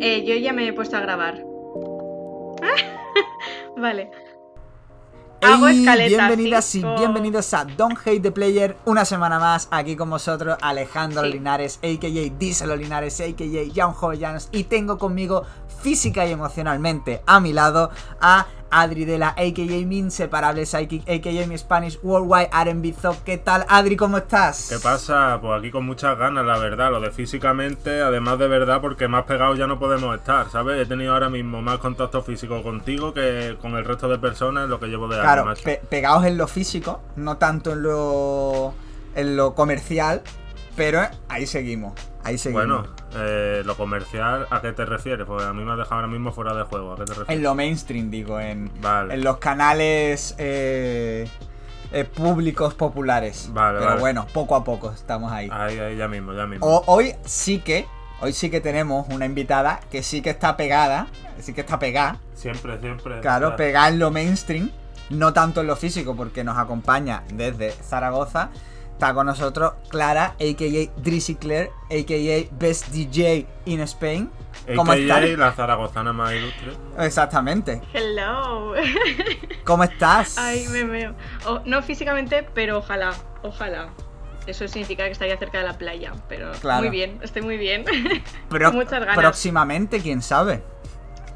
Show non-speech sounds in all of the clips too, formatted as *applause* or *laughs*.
Eh, yo ya me he puesto a grabar. *laughs* vale. Hago bienvenidas y bienvenidos a Don't Hate the Player. Una semana más aquí con vosotros, Alejandro Sí. Linares, a.k.a. Díselo Linares, a.k.a. Jan Jovellanos. Y tengo conmigo física y emocionalmente a mi lado a Adri de la a.k.a. Mi Inseparable Psychic, a.k.a. Mi Spanish Worldwide R&B Zop. ¿Qué tal, Adri? ¿Cómo estás? ¿Qué pasa? Pues aquí con muchas ganas, la verdad. Lo de físicamente, además de verdad, porque más pegados ya no podemos estar, ¿sabes? He tenido ahora mismo más contacto físico contigo que con el resto de personas en lo que llevo de año, Claro, pe- pegados en lo físico, no tanto en lo, en lo comercial, pero ahí seguimos. Ahí seguimos. Bueno, eh, lo comercial, ¿a qué te refieres? Pues a mí me has dejado ahora mismo fuera de juego. ¿A qué te En refieres? lo mainstream, digo, en, Vale. en los canales eh, eh, públicos populares. Vale, Pero vale. bueno, poco a poco estamos ahí. Ahí, ahí, ya mismo, ya mismo. O- hoy sí que, hoy sí que tenemos una invitada que sí que está pegada, sí que está pegada, Siempre, siempre. claro, Claro. pegada en lo mainstream, no tanto en lo físico, porque nos acompaña desde Zaragoza. Está con nosotros Clara, a.k.a. Drizzy Claire, a.k.a. Best DJ in Spain. ¿Cómo AKA estás? la zaragozana más ilustre. Exactamente. Hello. *laughs* ¿Cómo estás? Ay, me veo. O- no físicamente, pero ojalá, ojalá. Eso significa que estaría cerca de la playa, pero Claro. muy bien, estoy muy bien. *laughs* Pro- muchas ganas. Próximamente, quién sabe.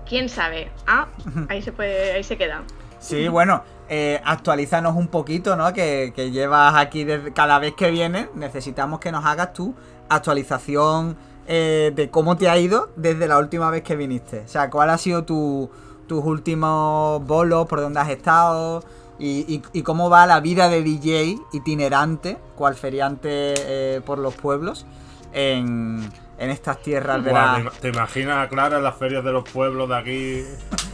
¿Quién sabe? Ah, *laughs* ahí se puede, ahí se queda. Sí, bueno, eh, un poquito, ¿no? Que, llevas aquí cada vez que vienes. Necesitamos que nos hagas tu actualización eh, de cómo te ha ido desde la última vez que viniste. O sea, cuál ha sido tu- tus últimos bolos, por dónde has estado y, cómo va la vida de DJ itinerante, cual feriante eh, por los pueblos en estas tierras de la... ¿te, ima- te imaginas a Clara en las ferias de los pueblos de aquí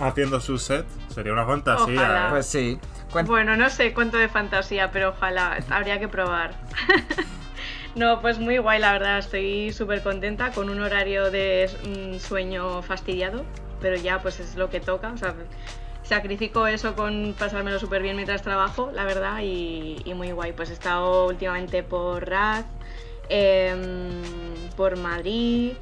haciendo su set? Sería una fantasía. Ojalá. ¿eh? Pues sí. Cuen- Bueno, no sé cuánto de fantasía, pero ojalá, habría que probar. *laughs* no, pues muy guay, la verdad, estoy súper contenta con un horario de mm, sueño fastidiado, pero ya pues es lo que toca, o sea, sacrifico eso con pasármelo súper bien mientras trabajo, la verdad, y, y muy guay. Pues he estado últimamente por Raz, em, por Madrid,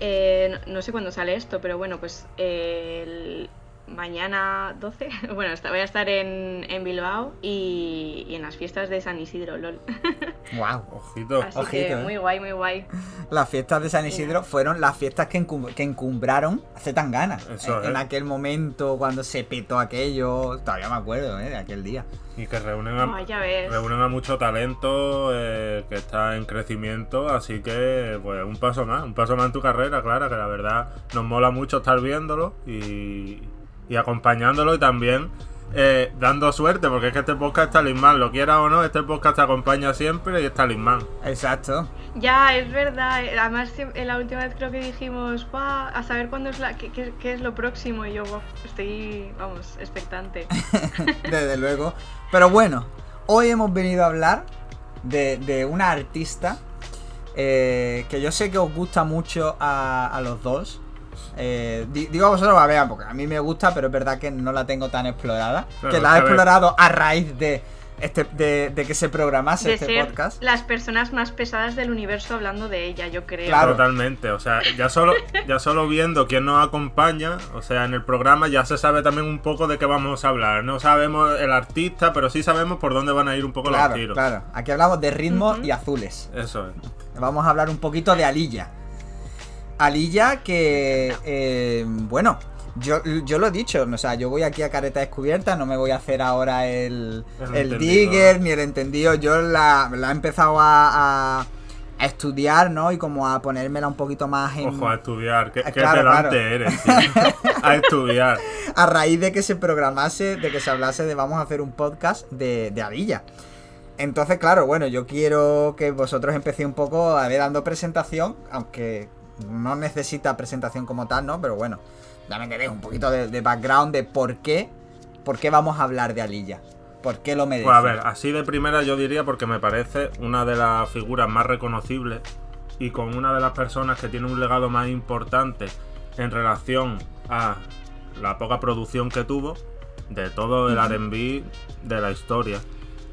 eh, no, no sé cuándo sale esto, pero bueno, pues eh, el- mañana 12, *laughs* bueno, voy a estar en, en Bilbao y, y en las fiestas de San Isidro, lol. *laughs* Guau. Ojito. Así Ojito, que eh. muy guay, muy guay. Las fiestas de San Isidro fueron las fiestas que, encum- que encumbraron hace tan ganas. Eso en, aquel momento, cuando se petó aquello, todavía me acuerdo ¿eh? de aquel día. Y que reúnen a, ves. reúnen a mucho talento eh, que está en crecimiento, así que pues un paso más, un paso más en tu carrera, Clara, que la verdad nos mola mucho estar viéndolo y, y acompañándolo y también eh, dando suerte, porque es que este podcast es talismán, lo quieras o no, este podcast te acompaña siempre y es talismán. Exacto. Ya, es verdad. eh, Además, en la última vez creo que dijimos, "Buah, a saber cuándo es la, qué, qué- qué es lo próximo. Y yo, "Buah, estoy, vamos, expectante. *laughs* Desde luego. Pero bueno, hoy hemos venido a hablar de, de una artista eh, que yo sé que os gusta mucho a, a los dos. Eh, di- digo a vosotros, a ver, porque a mí me gusta, pero es verdad que no la tengo tan explorada. Que la he a explorado a raíz de, este, de, de que se programase de este ser podcast. las personas más pesadas del universo hablando de ella, yo creo. Claro. Totalmente, o sea, ya solo, ya solo viendo quién nos acompaña, o sea, en el programa ya se sabe también un poco de qué vamos a hablar. No sabemos el artista, pero sí sabemos por dónde van a ir un poco Claro, los tiros. claro. Aquí hablamos de ritmos y azules. Eso es. Vamos a hablar un poquito de Alilla. Alilla que, eh, bueno, yo, yo lo he dicho, o sea, yo voy aquí a careta descubierta, no me voy a hacer ahora el, El el digger ni el entendido. Yo la, la he empezado a, a- a estudiar, ¿no? Y como a ponérmela un poquito más en... Ojo, a estudiar. Qué, Ah, qué claro, pedante claro. eres, tío. *laughs* A estudiar. a raíz de que se programase, de que se hablase de vamos a hacer un podcast de, de Alilla. Entonces, claro, bueno, yo quiero que vosotros empecéis un poco a ver dando presentación, aunque no necesita presentación como tal, ¿no? Pero bueno, me queréis un poquito de, de background de por qué, por qué vamos a hablar de Alilla. ¿Por qué lo merece? Pues a ver, así de primera yo diría porque me parece una de las figuras más reconocibles y con una de las personas que tiene un legado más importante en relación a la poca producción que tuvo de todo el RB de la historia.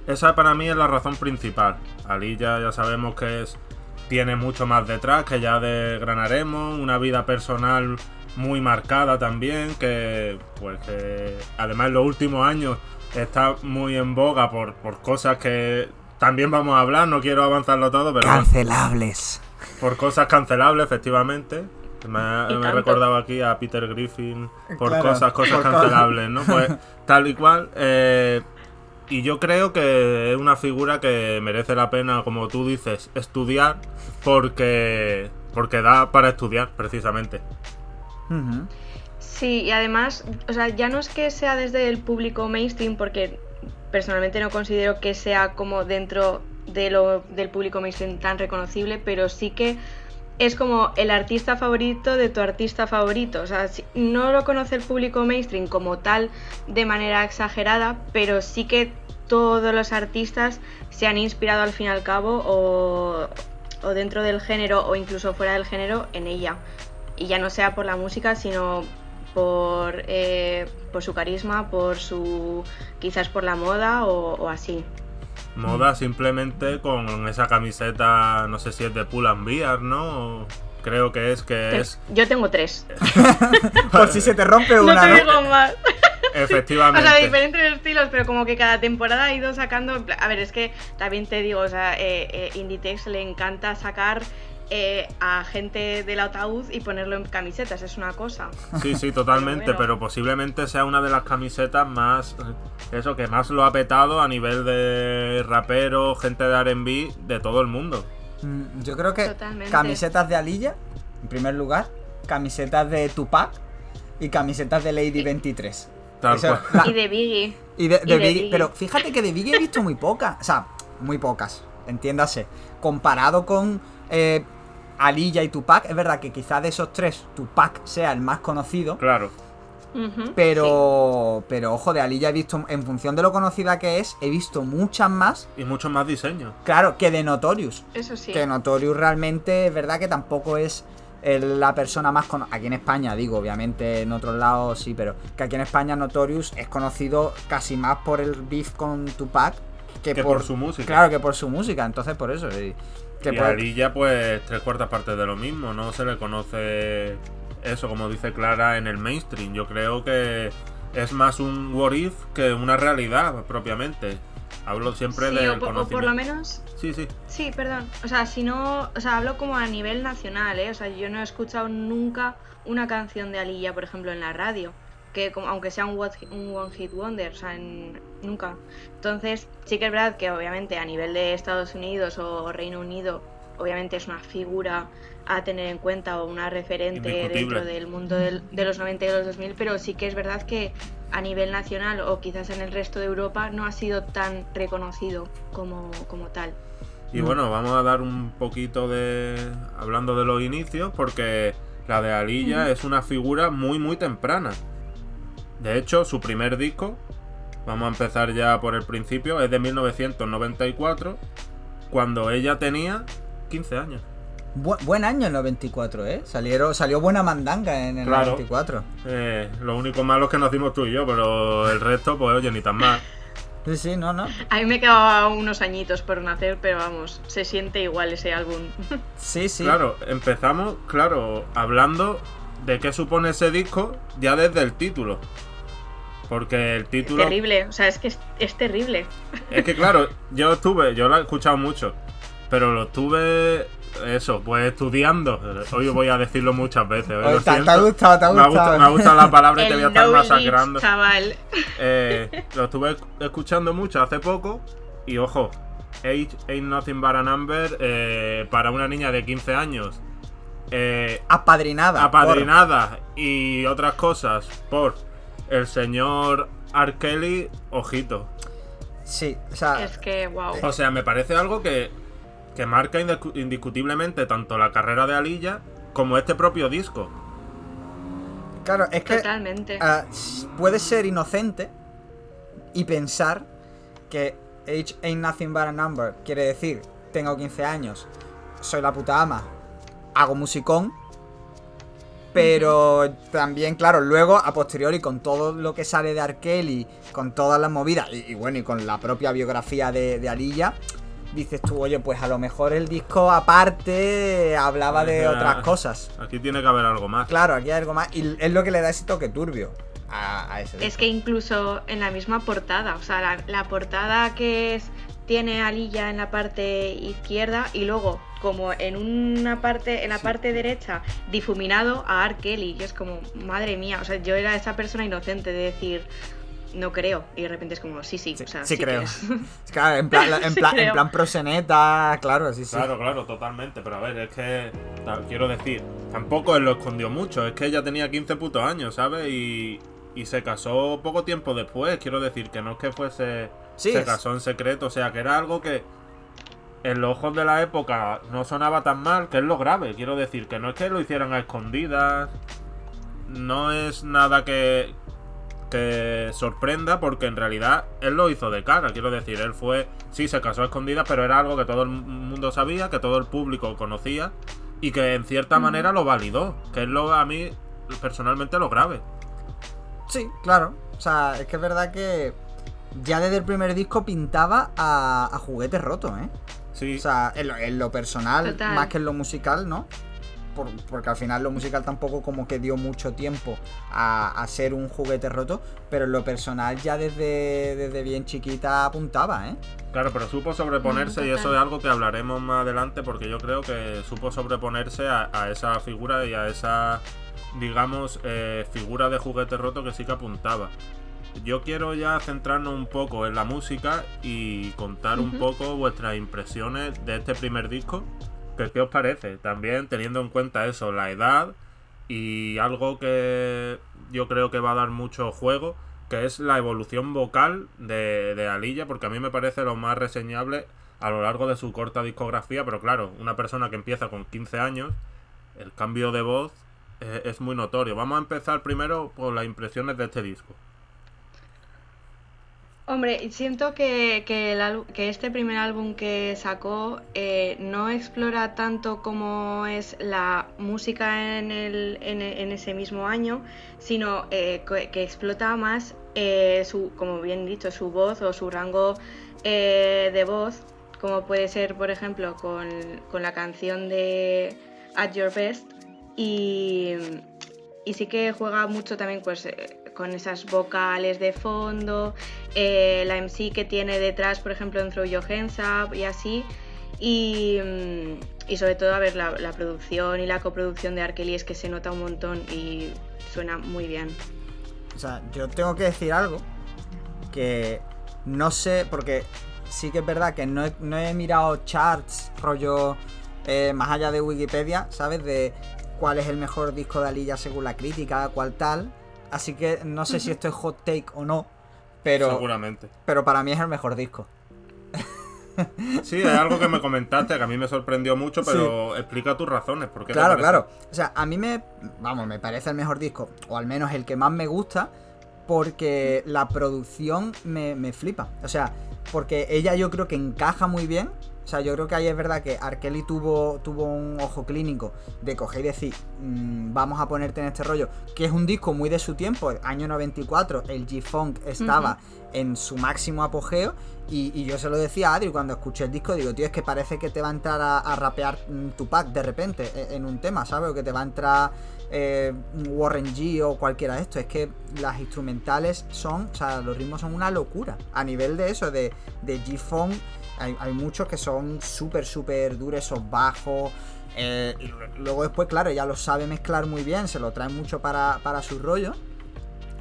Esa para mí es la razón principal. Alilla ya sabemos que es tiene mucho más detrás, que ya desgranaremos, una vida personal muy marcada también, que pues que además en los últimos años está muy en boga por, por cosas que también vamos a hablar, no quiero avanzarlo todo, pero Cancelables. por cosas cancelables, efectivamente. Me, me recordado aquí a Peter Griffin por Claro, cosas, cosas por cancelables, ¿no? Pues *laughs* tal y cual. eh, y yo creo que es una figura que merece la pena, como tú dices, estudiar porque, porque da para estudiar, precisamente. Sí, y además, o sea, ya no es que sea desde el público mainstream, porque personalmente no considero que sea como dentro de lo, del público mainstream tan reconocible, pero sí que es como el artista favorito de tu artista favorito. O sea, no lo conoce el público mainstream como tal de manera exagerada, pero sí que todos los artistas se han inspirado al fin y al cabo o, o dentro del género o incluso fuera del género en ella. Y ya no sea por la música, sino por, eh, por su carisma, por su. quizás por la moda o así. Moda simplemente con esa camiseta, no sé si es de Pull and Bear, ¿no? O Creo que es que es Yo tengo tres. *laughs* Por si se te rompe No una, te ¿no? digo más. *laughs* O efectivamente. sea, diferentes estilos, pero como que cada temporada ha ido sacando. A ver, es que también te digo, o sea, eh, eh, Inditex le encanta sacar eh, a gente del ataúd y ponerlo en camisetas, es una cosa. Sí, sí, totalmente, Pero posiblemente sea una de las camisetas más. Eso, que más lo ha petado a nivel de rapero, gente de RB, de todo el mundo. Mm, Yo creo que Totalmente. camisetas de Alilla, en primer lugar, camisetas de Tupac y camisetas de Lady 23. Tal Eso, cual. la- Y de Biggie. y de, de y de Biggie- Biggie. Pero fíjate que de Biggie he visto muy pocas. O sea, muy pocas, entiéndase. Comparado con eh, Alilla y Tupac, es verdad que quizás de esos tres, Tupac sea el más conocido. Claro. Pero, pero ojo, de Alilla he visto, en función de lo conocida que es, he visto muchas más, Y muchos más diseños. claro, que de Notorious. Eso sí. Que Notorious realmente es verdad que tampoco es la persona más conocida. Aquí en España, digo, obviamente en otros lados sí, pero que aquí en España Notorious es conocido casi más por el beef con Tupac que, Que por su música. Claro, que por su música, entonces por eso. sí. Que y por- a Alilla, pues, tres cuartas partes de lo mismo. No se le conoce eso, como dice Clara, en el mainstream. Yo creo que es más un what if que una realidad, propiamente. Hablo siempre Sí, del o, o por lo menos Sí, sí. Sí, perdón. O sea, si no. O sea, hablo como a nivel nacional, ¿eh? O sea, yo no he escuchado nunca una canción de Alilla, por ejemplo, en la radio. Que aunque sea un, One Hit Wonder, o sea, en- nunca. Entonces, sí que es verdad que obviamente a nivel de Estados Unidos o Reino Unido, obviamente es una figura a tener en cuenta o una referente dentro del mundo del- de los 90 y los 2000, pero sí que es verdad que a nivel nacional o quizás en el resto de Europa no ha sido tan reconocido como, como tal. Y Mm. bueno, vamos a dar un poquito de. hablando de los inicios, porque la de Alilla es una figura muy, muy temprana. De hecho, su primer disco, vamos a empezar ya por el principio, es de 1994, cuando ella tenía 15 años. Bu- buen año el 94, ¿eh? Salieron, salió buena mandanga en el Claro. 94. Eh, lo único malo es que nos dimos tú y yo, pero el resto, pues oye, ni tan mal. Sí, sí, no, no. A mí me quedaba unos añitos por nacer, pero vamos, se siente igual ese álbum. *laughs* Sí, sí. Claro, empezamos, claro, hablando de qué supone ese disco ya desde el título. Porque el título... terrible, o sea, es que es, es terrible. Es que claro, *laughs* yo estuve, yo lo he escuchado mucho, pero lo estuve, eso, pues estudiando. Hoy voy a decirlo muchas veces. lo te, te ha gustado, te ha Me ha, gustado. me ha gustado la palabra y te voy a estar masacrando. chaval. Eh, lo estuve escuchando mucho hace poco y ojo, Age Ain't Nothing But a Number eh, para una niña de 15 años. Eh, Apadrinada. apadrinada y otras cosas por el señor R. Kelly, ojito. Sí, o sea, Es que, wow. O sea, me parece algo que, que marca indiscu- indiscutiblemente tanto la carrera de Alilla como este propio disco. claro, es que Totalmente. ah, puedes ser inocente y pensar que Age ain't nothing but a number quiere decir, tengo 15 años, soy la puta ama, hago musicón. Pero también, claro, luego, a posteriori, con todo lo que sale de Arkeli, con todas las movidas, y, y bueno, y con la propia biografía de, de Alilla, dices tú, oye, pues a lo mejor el disco aparte hablaba de Ajá. otras cosas. Aquí tiene que haber algo más. Claro, aquí hay algo más. Y es lo que le da ese toque turbio a, a ese disco. Es que incluso en la misma portada, o sea, la, la portada que es, tiene a Lilla en la parte izquierda y luego como en una parte, en la Sí. parte derecha, difuminado a R. Kelly, y es como, madre mía, o sea, yo era esa persona inocente de decir, no creo, y de repente es como, sí, sí, Sí, o sea, sí sí creo. *laughs* es. Claro, en plan, en *laughs* Sí, plan, en plan proseneta, claro, sí, sí. Claro, claro, totalmente. Pero a ver, es que. Quiero decir, tampoco él lo escondió mucho. Es que ella tenía 15 putos años, ¿sabes? Y. Y se casó poco tiempo después. Quiero decir que no es que fuese. Sí, se es- casó en secreto. O sea, que era algo que. En los ojos de la época no sonaba tan mal, que es lo grave. Quiero decir, que no es que lo hicieran a escondidas. No es nada que. Que sorprenda, porque en realidad él lo hizo de cara. Quiero decir, él fue. Sí, se casó a escondidas, pero era algo que todo el mundo sabía, que todo el público conocía. Y que en cierta manera lo validó. Que es lo a mí personalmente lo grave. Sí, claro. O sea, es que es verdad que ya desde el primer disco pintaba a, a juguete roto, ¿eh? Sí. O sea, en lo, en lo personal, Total. más que en lo musical, ¿no? Por- porque al final lo musical tampoco como que dio mucho tiempo a, a ser un juguete roto, pero en lo personal ya desde, desde bien chiquita apuntaba, ¿eh? Claro, pero supo sobreponerse Mm, y eso es algo que hablaremos más adelante porque yo creo que supo sobreponerse a, a esa figura y a esa, digamos, eh, figura de juguete roto que sí que apuntaba. Yo quiero ya centrarnos un poco en la música y contar un poco vuestras impresiones de este primer disco. ¿Qué os parece? También teniendo en cuenta eso, la edad y algo que yo creo que va a dar mucho juego, que es la evolución vocal de, de Alilla, porque a mí me parece lo más reseñable a lo largo de su corta discografía, pero claro, una persona que empieza con 15 años, el cambio de voz eh, es muy notorio. Vamos a empezar primero por las impresiones de este disco. Hombre, siento que, que, que este primer álbum que sacó eh, no explora tanto como es la música en, el, en, ese mismo año, sino eh, que, que explota más eh, su, como bien dicho, su voz o su rango de voz, como puede ser, por ejemplo, con, con la canción de At Your Best. Y, y sí que juega mucho también pues, con esas vocales de fondo, eh, la MC que tiene detrás, por ejemplo, en Throw Your Hands Up y así. Y, mm, y sobre todo, a ver, la, producción y la coproducción de Arkeli es que se nota un montón y suena muy bien. O sea, yo tengo que decir algo que no sé, porque sí que es verdad que no he, no he mirado charts, rollo, eh, más allá de Wikipedia, ¿sabes? De cuál es el mejor disco de Alilla según la crítica, cuál tal. Así que no sé si esto es hot take o no, pero, Seguramente. pero para mí es el mejor disco. Sí, es algo que me comentaste que a mí me sorprendió mucho, pero explica tus razones. ¿por qué te Claro, claro. O sea, a mí me. Vamos, me parece el mejor disco. O al menos el que más me gusta. Porque la producción me, me flipa. O sea, porque ella yo creo que encaja muy bien. O sea, yo creo que ahí es verdad que Arkeli tuvo, tuvo un ojo clínico de coger y decir, "Mm, vamos a ponerte en este rollo, que es un disco muy de su tiempo, año 94, el G-Funk estaba en su máximo apogeo, y, yo se lo decía a Adri cuando escuché el disco, digo, tío, es que parece que te va a entrar a, a rapear mm, Tupac de repente e- en un tema, ¿sabes? O que te va a entrar eh, Warren G o cualquiera de estos. Es que las instrumentales son, o sea, los ritmos son una locura. A nivel de eso, de, de G-Funk, hay, hay muchos que son súper, súper duros, esos bajos. eh, y luego después, claro, ya lo sabe mezclar muy bien, se lo trae mucho para, para su rollo.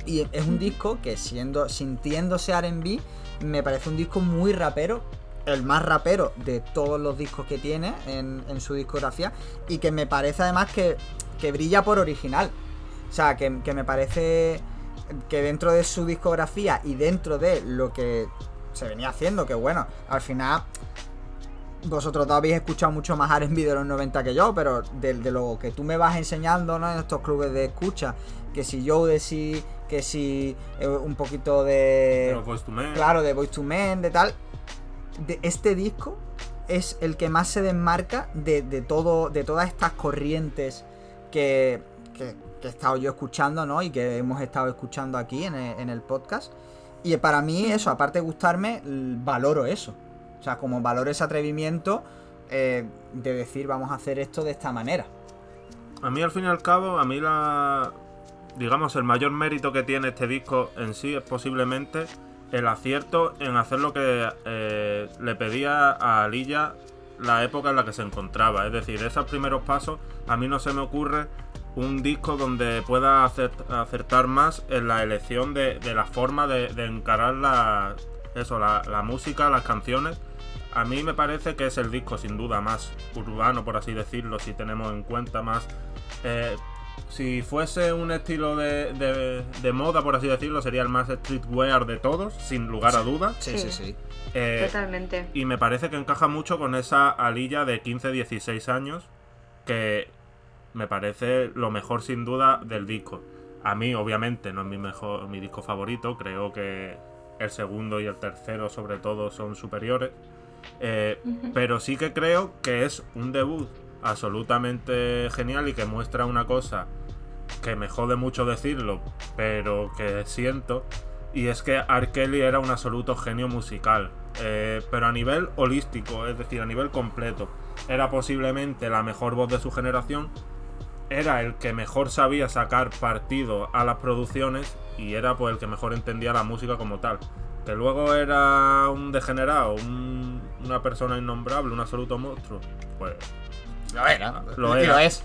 Y es un disco que siendo, sintiéndose R&B, me parece un disco muy rapero, el más rapero de todos los discos que tiene en, su discografía, y que me parece además que, que brilla por original. O sea, que, me parece que dentro de su discografía y dentro de lo que se venía haciendo, que bueno, al final vosotros habéis escuchado mucho más R&B de los 90 que yo, pero de, de lo que tú me vas enseñando ¿no? en estos clubes de escucha, que si yo de que si eh, un poquito de... Pero pues tú me... Claro, de Voice to Men, de tal. De este disco es el que más se desmarca de, de todo, de todas estas corrientes que, que- que he estado yo escuchando, ¿no? Y que hemos estado escuchando aquí en el, en el podcast. Y para mí, eso, aparte de gustarme, valoro eso. O sea, como valoro ese atrevimiento eh, de decir vamos a hacer esto de esta manera. A mí al fin y al cabo, a mí la... Digamos, el mayor mérito que tiene este disco en sí es posiblemente el acierto en hacer lo que eh, le pedía a Alilla la época en la que se encontraba. Es decir, esos primeros pasos, a mí no se me ocurre un disco donde pueda acertar más en la elección de, la forma de, encarar la, eso, la, música, las canciones. A mí me parece que es el disco sin duda más urbano, por así decirlo, si tenemos en cuenta más... Eh, si fuese un estilo de, de, moda, por así decirlo, sería el más streetwear de todos, sin lugar a dudas. Sí, sí, sí. Eh, Totalmente. Y me parece que encaja mucho con esa alilla de 15-16 años que me parece lo mejor sin duda del disco. A mí, obviamente, no es mi mejor, mi disco favorito. Creo que el segundo y el tercero, sobre todo, son superiores. Eh, pero sí que creo que es un debut absolutamente genial y que muestra una cosa que me jode mucho decirlo, pero que siento. Y es que R. Kelly era un absoluto genio musical. Eh, pero a nivel holístico, es decir, a nivel completo. Era posiblemente la mejor voz de su generación era el que mejor sabía sacar partido a las producciones y era pues el que mejor entendía la música como tal. Que luego era un degenerado, una persona innombrable, un absoluto monstruo, pues lo era. Lo, es.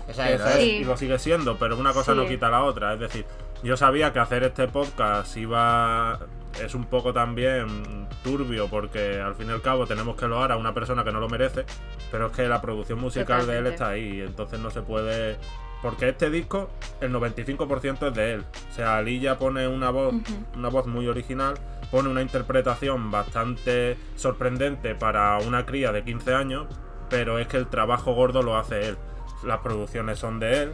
Y lo sigue siendo, pero una cosa no quita la otra. Es decir, yo sabía que hacer este podcast iba. Es un poco también turbio porque al fin y al cabo tenemos que loar a una persona que no lo merece, pero es que la producción musical de él está ahí, entonces no se puede porque este disco, el 95% es de él. O sea, Lilla pone una voz, una voz muy original, pone una interpretación bastante sorprendente para una cría de 15 años, pero es que el trabajo gordo lo hace él. Las producciones son de él.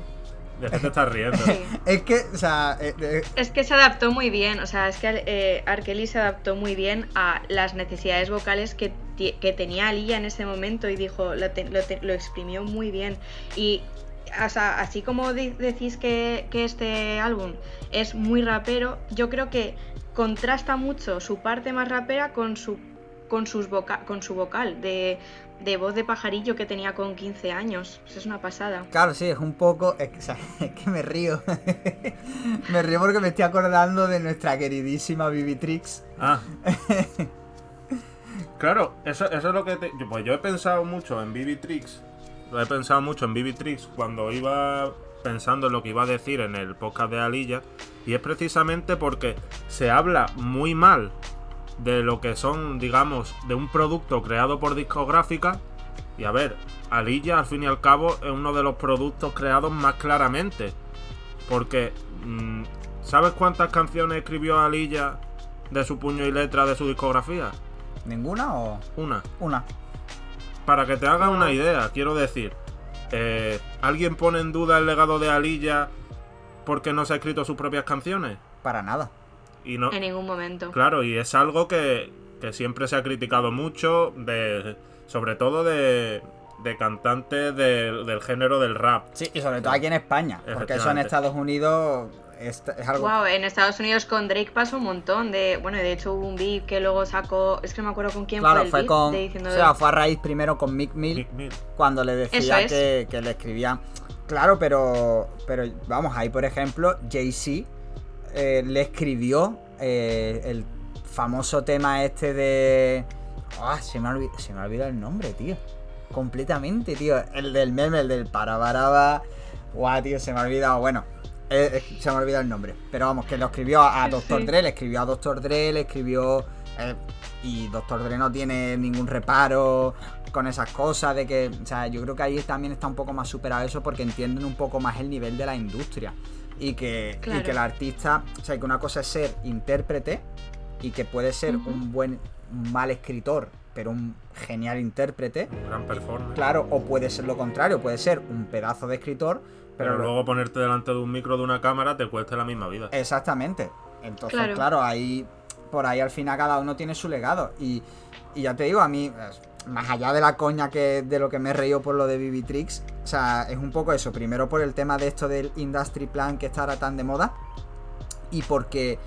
¿De qué te estás riendo? *laughs* es que, o sea. Eh, eh, es que se adaptó muy bien. O sea, es que eh, Arkeli se adaptó muy bien a las necesidades vocales que, tenía Lilla en ese momento y dijo, lo, lo exprimió muy bien. Y así como decís que, este álbum es muy rapero, yo creo que contrasta mucho su parte más rapera con su con, sus con su vocal de, voz de pajarillo que tenía con 15 años. es una pasada. Claro, sí, es un poco. Es, que *laughs* me río. *laughs* me río porque me estoy acordando de nuestra queridísima Vivitrix. Ah. *laughs* claro, eso, eso es lo que. Te, pues yo he pensado mucho en Vivitrix lo he pensado mucho en Vivitrix cuando iba pensando en lo que iba a decir en el podcast de Alilla. Y es precisamente porque se habla muy mal de lo que son, digamos, de un producto creado por discográfica. Y a ver, Alilla al fin y al cabo es uno de los productos creados más claramente. Porque, mm, ¿sabes cuántas canciones escribió Alilla de su puño y letra de su discografía? ¿Ninguna o...? Una. Una para que te hagas una idea, quiero decir, eh, ¿alguien pone en duda el legado de Alilla porque no se ha escrito sus propias canciones? Para nada. Y no, en ningún momento. Claro, y es algo que, siempre se ha criticado mucho, de, sobre todo de, de cantantes del género del rap. Sí, y sobre todo aquí en España, porque eso en Estados Unidos es, algo... Wow, en Estados Unidos con Drake pasó un montón de... Bueno, de hecho hubo un beat que luego sacó... Es que no me acuerdo con quién fue el fue con... o sea, fue a raíz primero con Mick Mill, cuando le decía que, le escribía... Claro, pero, pero vamos, ahí por ejemplo, Jay-Z eh, le escribió eh, el famoso tema este de... Ah, se me, ha olvidado, el nombre, tío. Completamente, tío. El del meme, el del parabaraba. Guau, tío, se me ha olvidado. Bueno, eh, eh, se me ha olvidado el nombre. Pero vamos, que lo escribió a, Doctor Dre, le escribió a Doctor Dre, le escribió. Eh, y Doctor Dre no tiene ningún reparo con esas cosas. De que. O sea, yo creo que ahí también está un poco más superado eso porque entienden un poco más el nivel de la industria. Y que, y que el artista. O sea, que una cosa es ser intérprete y que puede ser un buen. mal escritor, pero un genial intérprete. Un gran performance. Claro, o puede ser lo contrario, puede ser un pedazo de escritor pero, luego ponerte delante de un micro de una cámara te cuesta la misma vida. Exactamente. Entonces, claro, ahí por ahí al final cada uno tiene su legado. Y, ya te digo, a mí, más allá de la coña que de lo que me he reído por lo de Vivitrix, o sea, es un poco eso. Primero por el tema de esto del Industry Plan que está ahora tan de moda. Y porque,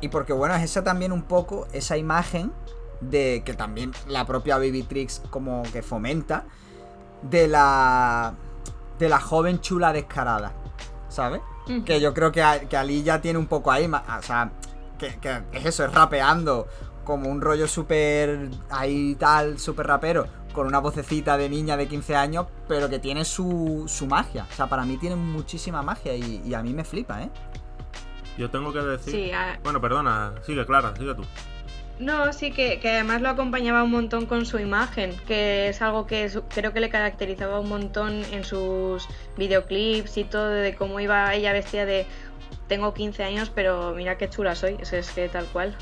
y porque bueno, es esa también un poco, esa imagen de que también la propia Tricks como que fomenta de la de la joven chula descarada, ¿sabes? Que yo creo que, que Ali ya tiene un poco ahí, o sea, que, que es eso, es rapeando como un rollo súper ahí tal, súper rapero, con una vocecita de niña de 15 años, pero que tiene su, su magia. O sea, para mí tiene muchísima magia y, a mí me flipa, ¿eh? Yo tengo que decir... Bueno, perdona, sigue Clara, sigue tú. No, sí, que, además lo acompañaba un montón con su imagen, que es algo que creo que le caracterizaba un montón en sus videoclips y todo, de cómo iba ella vestida de tengo 15 años, pero mira qué chula soy, eso es que tal cual.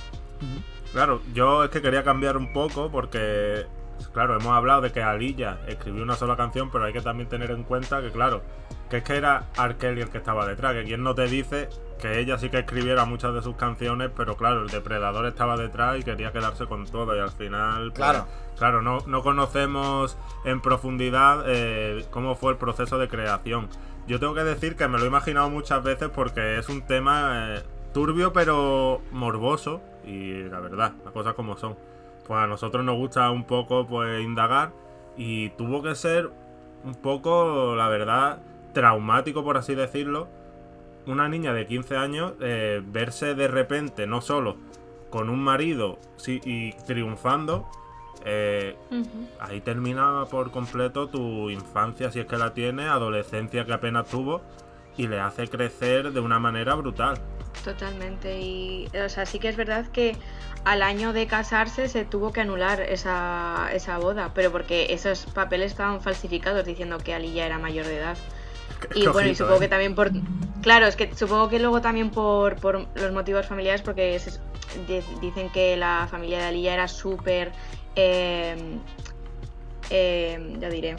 Claro, yo es que quería cambiar un poco porque, claro, hemos hablado de que Alilla escribió una sola canción, pero hay que también tener en cuenta que, claro, que es que era R. el que estaba detrás, que quien no te dice que ella sí que escribiera muchas de sus canciones, pero claro, el depredador estaba detrás y quería quedarse con todo y al final, pues, claro, claro no, no conocemos en profundidad eh, cómo fue el proceso de creación. Yo tengo que decir que me lo he imaginado muchas veces porque es un tema eh, turbio pero morboso y la verdad, las cosas como son. Pues a nosotros nos gusta un poco pues indagar y tuvo que ser un poco, la verdad, traumático por así decirlo, una niña de 15 años eh, verse de repente no solo con un marido y triunfando, eh, ahí termina por completo tu infancia, si es que la tiene, adolescencia que apenas tuvo, y le hace crecer de una manera brutal. Totalmente, y o sea, sí que es verdad que al año de casarse se tuvo que anular esa, esa boda, pero porque esos papeles estaban falsificados diciendo que Ali ya era mayor de edad. Y bueno, y supongo que ¿eh? también por. Claro, es que supongo que luego también por, por los motivos familiares, porque dicen que la familia de Aliyah era súper. Eh, eh, ya diré.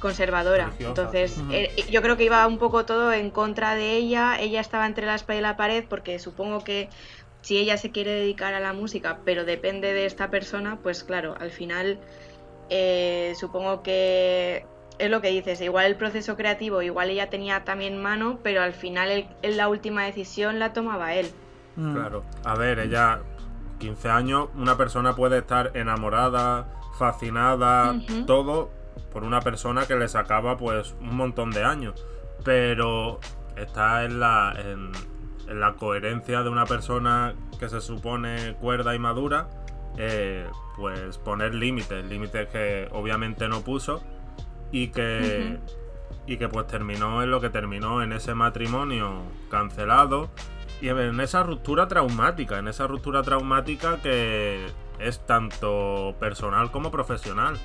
Conservadora. Entonces, yo creo que iba un poco todo en contra de ella. Ella estaba entre la espalda y la pared, porque supongo que si ella se quiere dedicar a la música, pero depende de esta persona, pues claro, al final supongo que es lo que dices, igual el proceso creativo, igual ella tenía también mano, pero al final la última decisión la tomaba él. Mm. Claro, a ver, ella, 15 años, una persona puede estar enamorada, fascinada, todo por una persona que le sacaba pues un montón de años, pero está en la, en, la coherencia de una persona que se supone cuerda y madura, eh, pues poner límites, límites que obviamente no puso y que, y que pues terminó en lo que terminó en ese matrimonio cancelado y en esa ruptura traumática, en esa ruptura traumática que es tanto personal como profesional.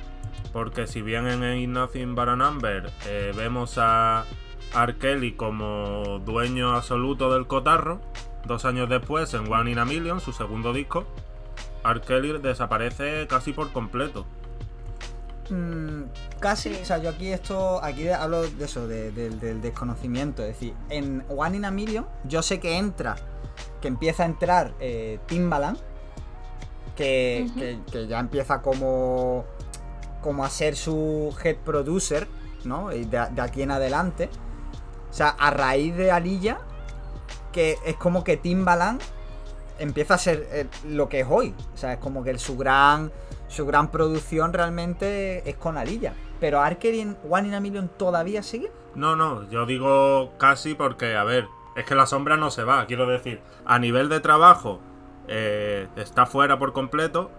Porque si bien en Ain't Nothing But a Number eh, vemos a R. Kelly como dueño absoluto del cotarro, dos años después en One in a Million, su segundo disco, R. Kelly desaparece casi por completo. Mm, casi, o sea, yo aquí esto, aquí hablo de eso, del desconocimiento. Es decir, en One in a Million, yo sé que entra, que empieza a entrar eh, Timbaland, que, ya empieza como, como a ser su head producer, ¿no? Y de, aquí en adelante. O sea, a raíz de Alilla, que es como que Timbaland empieza a ser eh, lo que es hoy. O sea, es como que su gran su gran producción realmente es con Alilla. Pero Arker en One in a Million todavía sigue. No, no, yo digo casi porque, a ver, es que la sombra no se va, quiero decir, a nivel de trabajo eh, está fuera por completo,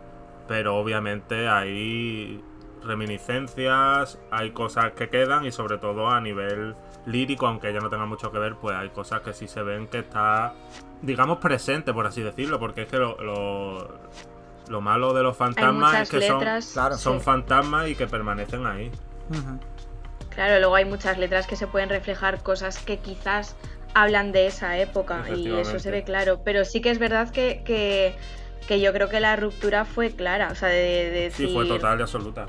pero obviamente hay reminiscencias, hay cosas que quedan y sobre todo a nivel lírico, aunque ya no tenga mucho que ver, pues hay cosas que sí se ven que está, digamos, presente, por así decirlo, porque es que lo, lo malo de los fantasmas es que son, son fantasmas y que permanecen ahí. Claro, luego hay muchas letras que se pueden reflejar cosas que quizás hablan de esa época y eso se ve claro. Pero sí que es verdad que, que, yo creo que la ruptura fue clara. O sea, de, sí, fue total y absoluta.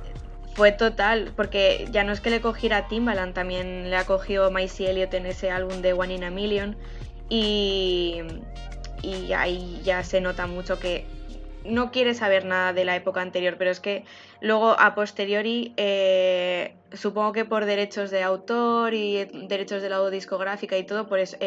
Fue total, porque ya no es que le cogiera Timbaland, también le ha cogido Maisie Elliott en ese álbum de One in a Million. Y, y ahí ya se nota mucho que no quiere saber nada de la época anterior, pero es que luego a posteriori, eh, supongo que por derechos de autor y derechos de la discográfica y todo, pues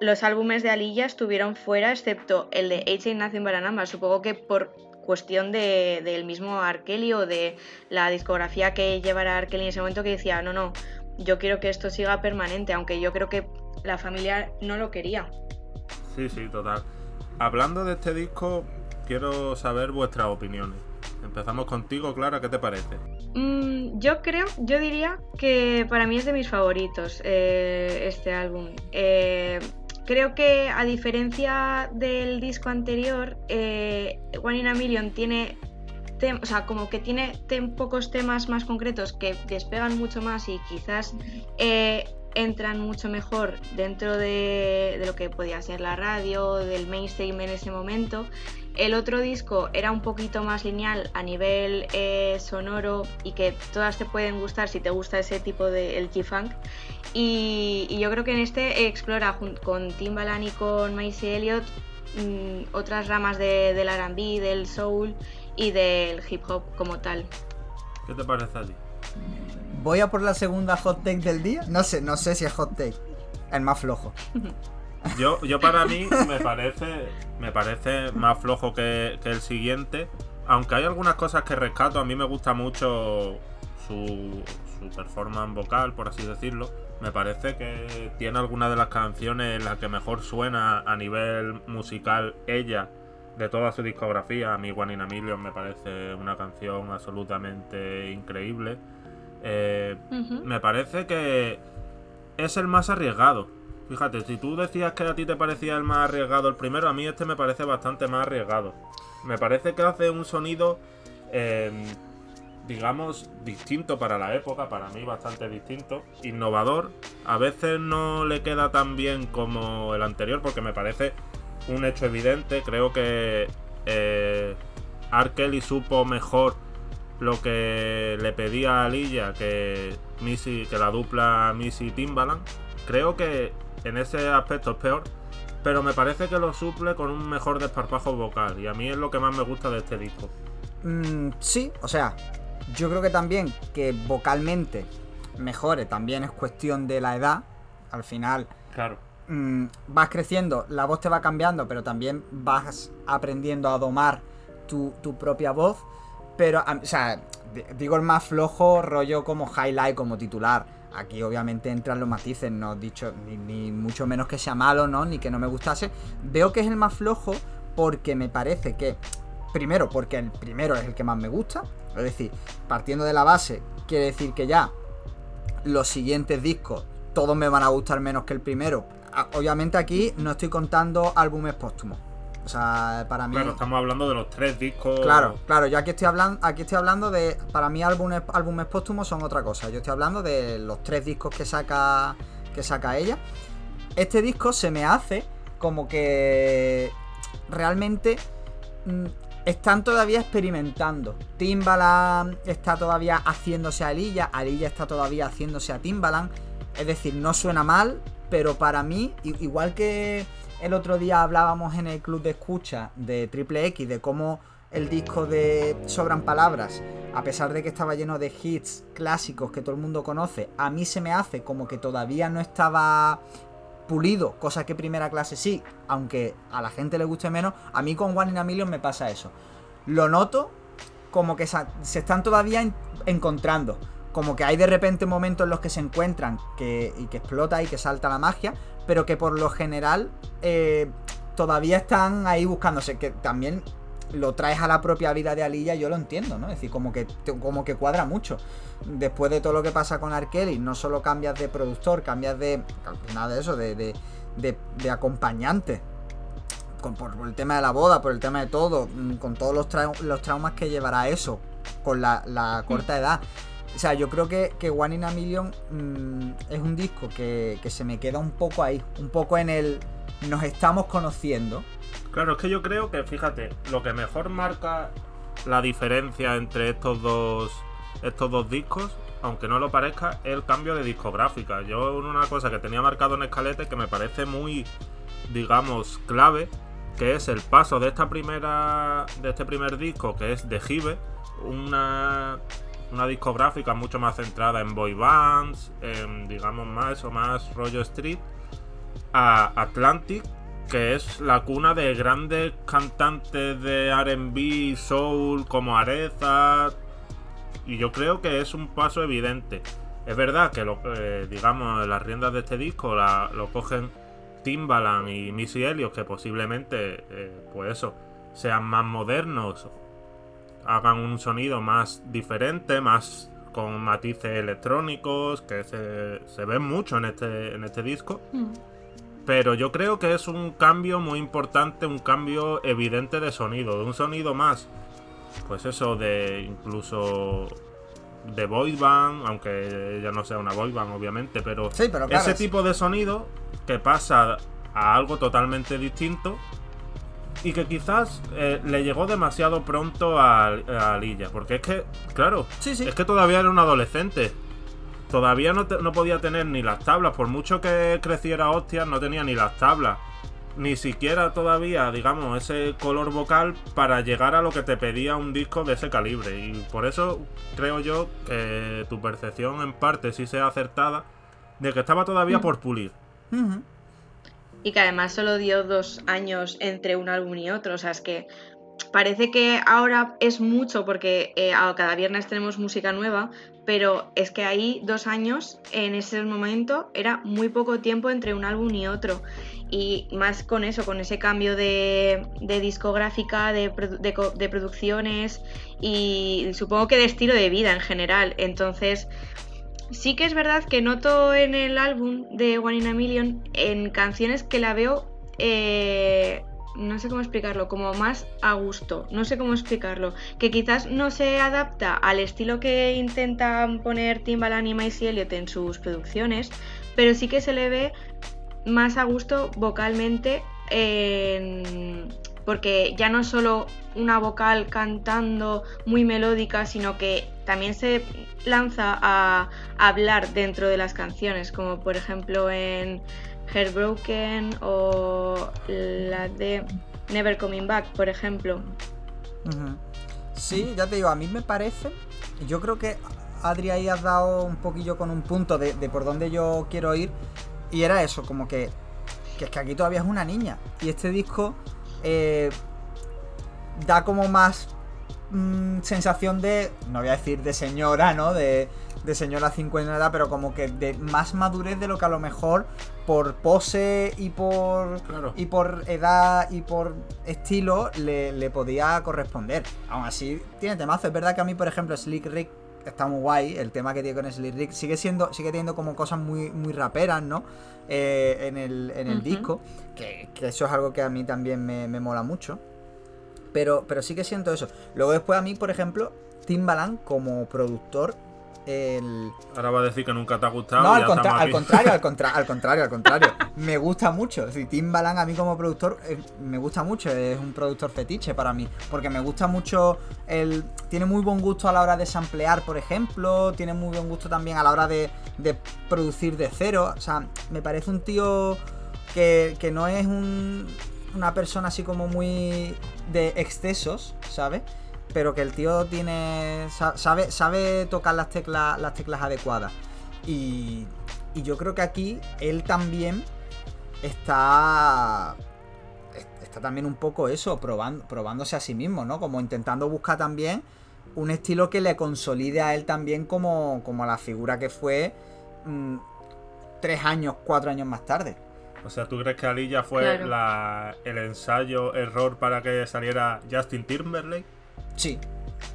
los álbumes de Alilla estuvieron fuera, excepto el de H. Nothing But Supongo que por cuestión de, del mismo Arkeli o de la discografía que llevara Arkeli en ese momento que decía, no, no, yo quiero que esto siga permanente, aunque yo creo que la familia no lo quería. Sí, sí, total. Hablando de este disco, quiero saber vuestras opiniones. Empezamos contigo, Clara, ¿qué te parece? Mm, yo creo, yo diría que para mí es de mis favoritos eh, este álbum. Eh, creo que a diferencia del disco anterior, eh, One in a Million tiene o sea, como que tiene pocos temas más concretos que despegan mucho más y quizás entran mucho mejor dentro de, lo que podía ser la radio, del mainstream en ese momento. El otro disco era un poquito más lineal a nivel eh, sonoro y que todas te pueden gustar si te gusta ese tipo de el G-Funk. Y, yo creo que en este explora con Timbaland y con Maisie Elliott mm, otras ramas de, del RB, del soul y del hip hop como tal. ¿Qué te parece a? Voy a por la segunda hot take del día. No sé, no sé si es hot take. El más flojo. *laughs* Yo, yo para mí me parece, me parece más flojo que, el siguiente. Aunque hay algunas cosas que rescato, a mí me gusta mucho su, su performance vocal, por así decirlo. Me parece que tiene algunas de las canciones en las que mejor suena a nivel musical ella de toda su discografía. A mí One in a Million me parece una canción absolutamente increíble. Eh, me parece que es el más arriesgado. Fíjate, si tú decías que a ti te parecía el más arriesgado el primero, a mí este me parece bastante más arriesgado. Me parece que hace un sonido, em, digamos, distinto para la época, para mí bastante distinto, innovador. A veces no le queda tan bien como el anterior porque me parece un hecho evidente. Creo que eh, Arkeli supo mejor lo que le pedía a Lilla que Missy, que la dupla Missy Timbaland. Creo que en ese aspecto es peor, pero me parece que lo suple con un mejor desparpajo vocal y a mí es lo que más me gusta de este disco. Mm, sí, o sea, yo creo que también que vocalmente mejore también es cuestión de la edad. Al final, claro. Mm, vas creciendo, la voz te va cambiando, pero también vas aprendiendo a domar tu, tu propia voz. Pero, o sea, digo el más flojo, rollo como highlight, como titular. Aquí obviamente entran los matices, no dicho ni, mucho menos que sea malo, ¿no? Ni que no me gustase. Veo que es el más flojo porque me parece que, primero, porque el primero es el que más me gusta. Es decir, partiendo de la base, quiere decir que ya los siguientes discos todos me van a gustar menos que el primero. Ah, obviamente aquí no estoy contando álbumes póstumos. O sea, para mí. Claro, estamos hablando de los tres discos. Claro, claro, yo aquí estoy hablando, aquí estoy hablando de. Para mí álbumes, álbumes póstumos son otra cosa. Yo estoy hablando de los tres discos que saca. que saca ella. Este disco se me hace como que realmente mm, están todavía experimentando. Timbaland está todavía haciéndose a Alilla, Alilla está todavía haciéndose a Timbaland. Es decir, no suena mal, pero para mí, igual que el otro día hablábamos en el club de escucha de Triple X de cómo el disco de Sobran Palabras, a pesar de que estaba lleno de hits clásicos que todo el mundo conoce, a mí se me hace como que todavía no estaba pulido, cosa que primera clase sí, aunque a la gente le guste menos, a mí con One in a Million me pasa eso. Lo noto como que se están todavía encontrando, como que hay de repente momentos en los que se encuentran que, y que explota y que salta la magia, pero que por lo general eh, todavía están ahí buscándose, que también lo traes a la propia vida de Alilla, yo lo entiendo, ¿no? Es decir, como que, como que cuadra mucho. Después de todo lo que pasa con Arkeli, no solo cambias de productor, cambias de. nada de eso, de, de, acompañante. Con, por, el tema de la boda, por el tema de todo, mm, con todos los, los traumas que llevará eso, con la, la corta edad. O sea, yo creo que, que One in a Million mm, es un disco que, se me queda un poco ahí, un poco en el nos estamos conociendo. Claro, es que yo creo que, fíjate, lo que mejor marca la diferencia entre estos dos, estos dos discos, aunque no lo parezca, es el cambio de discográfica. Yo una cosa que tenía marcado en Escalete que me parece muy, digamos, clave, que es el paso de esta primera, de este primer disco, que es de Jive, una una discográfica mucho más centrada en boy bands, en, digamos más o más rollo street, a Atlantic, que es la cuna de grandes cantantes de RB, soul, como Areza. Y yo creo que es un paso evidente. Es verdad que, lo, eh, digamos, las riendas de este disco lo cogen Timbaland y Missy Elliott, que posiblemente, eh, pues eso, sean más modernos, hagan un sonido más diferente, más con matices electrónicos, que se, se ven mucho en este, en este disco. Mm. Pero yo creo que es un cambio muy importante, un cambio evidente de sonido, de un sonido más, pues eso, de incluso de boy band, aunque ya no sea una boy band obviamente, pero, Sí, pero claro, ese es- tipo de sonido que pasa a algo totalmente distinto y que quizás eh, le llegó demasiado pronto a, a Lilla, porque es que, claro, Sí, sí. es que todavía era un adolescente. Todavía no, te- no podía tener ni las tablas, por mucho que creciera hostias, no tenía ni las tablas. Ni siquiera todavía, digamos, ese color vocal para llegar a lo que te pedía un disco de ese calibre. Y por eso creo yo que tu percepción en parte sí sea acertada de que estaba todavía por pulir. Y que además solo dio dos años entre un álbum y otro. O sea, es que parece que ahora es mucho porque eh, cada viernes tenemos música nueva, pero es que ahí dos años en ese momento era muy poco tiempo entre un álbum y otro. Y más con eso, con ese cambio de, discográfica, de producciones y supongo que de estilo de vida en general. Entonces, sí que es verdad que noto en el álbum de One in a Million en canciones que la veo eh, no sé cómo explicarlo como más a gusto no sé cómo explicarlo. Que quizás no se adapta al estilo que intentan poner Timbaland y Missy Elliott en sus producciones pero sí que se le ve más a gusto vocalmente en- porque ya no solo una vocal cantando muy melódica, sino que también se lanza a hablar dentro de las canciones, como por ejemplo en Heartbroken o la de Never Coming Back, por ejemplo. Sí, ya te digo, a mí me parece. Yo creo que Adri ahí has dado un poquillo con un punto de, de por dónde yo quiero ir. Y era eso, como que, que es que aquí todavía es una niña. Y este disco eh, da como más mm, sensación de, no voy a decir de señora, ¿no? De, de señora cincuenta, pero como que de más madurez de lo que a lo mejor por pose y por Claro. y por edad y por estilo le, le podía corresponder. Aún así, tiene temazo. Es verdad que a mí, por ejemplo, Slick Rick está muy guay. El tema que tiene con Slick Rick sigue siendo, sigue teniendo como cosas muy, muy raperas, ¿no? Eh, en el, en el disco. Que, que eso es algo que a mí también me, me mola mucho. Pero, pero sí que siento eso. Luego después a mí, por ejemplo, Timbaland como productor. El, Ahora va a decir que nunca te ha gustado. no, al, contra- al contrario, al, *laughs* contra- al contrario, al contrario. Me gusta mucho. Si Timbaland a mí como productor eh, me gusta mucho. Es un productor fetiche para mí. Porque me gusta mucho el... Tiene muy buen gusto a la hora de samplear, por ejemplo. Tiene muy buen gusto también a la hora de, de producir de cero. O sea, me parece un tío que, que no es un- una persona así como muy de excesos, ¿sabes? Pero que el tío tiene. sa- sabe, sabe tocar las teclas, las teclas adecuadas. Y, y yo creo que aquí él también está. Está también un poco eso, probando, probándose a sí mismo, ¿no? Como intentando buscar también un estilo que le consolide a él también como, como la figura que fue mm, tres años, cuatro años más tarde. O sea, ¿tú crees que Ali ya fue Claro. la- el ensayo, error para que saliera Justin Timberlake? Sí,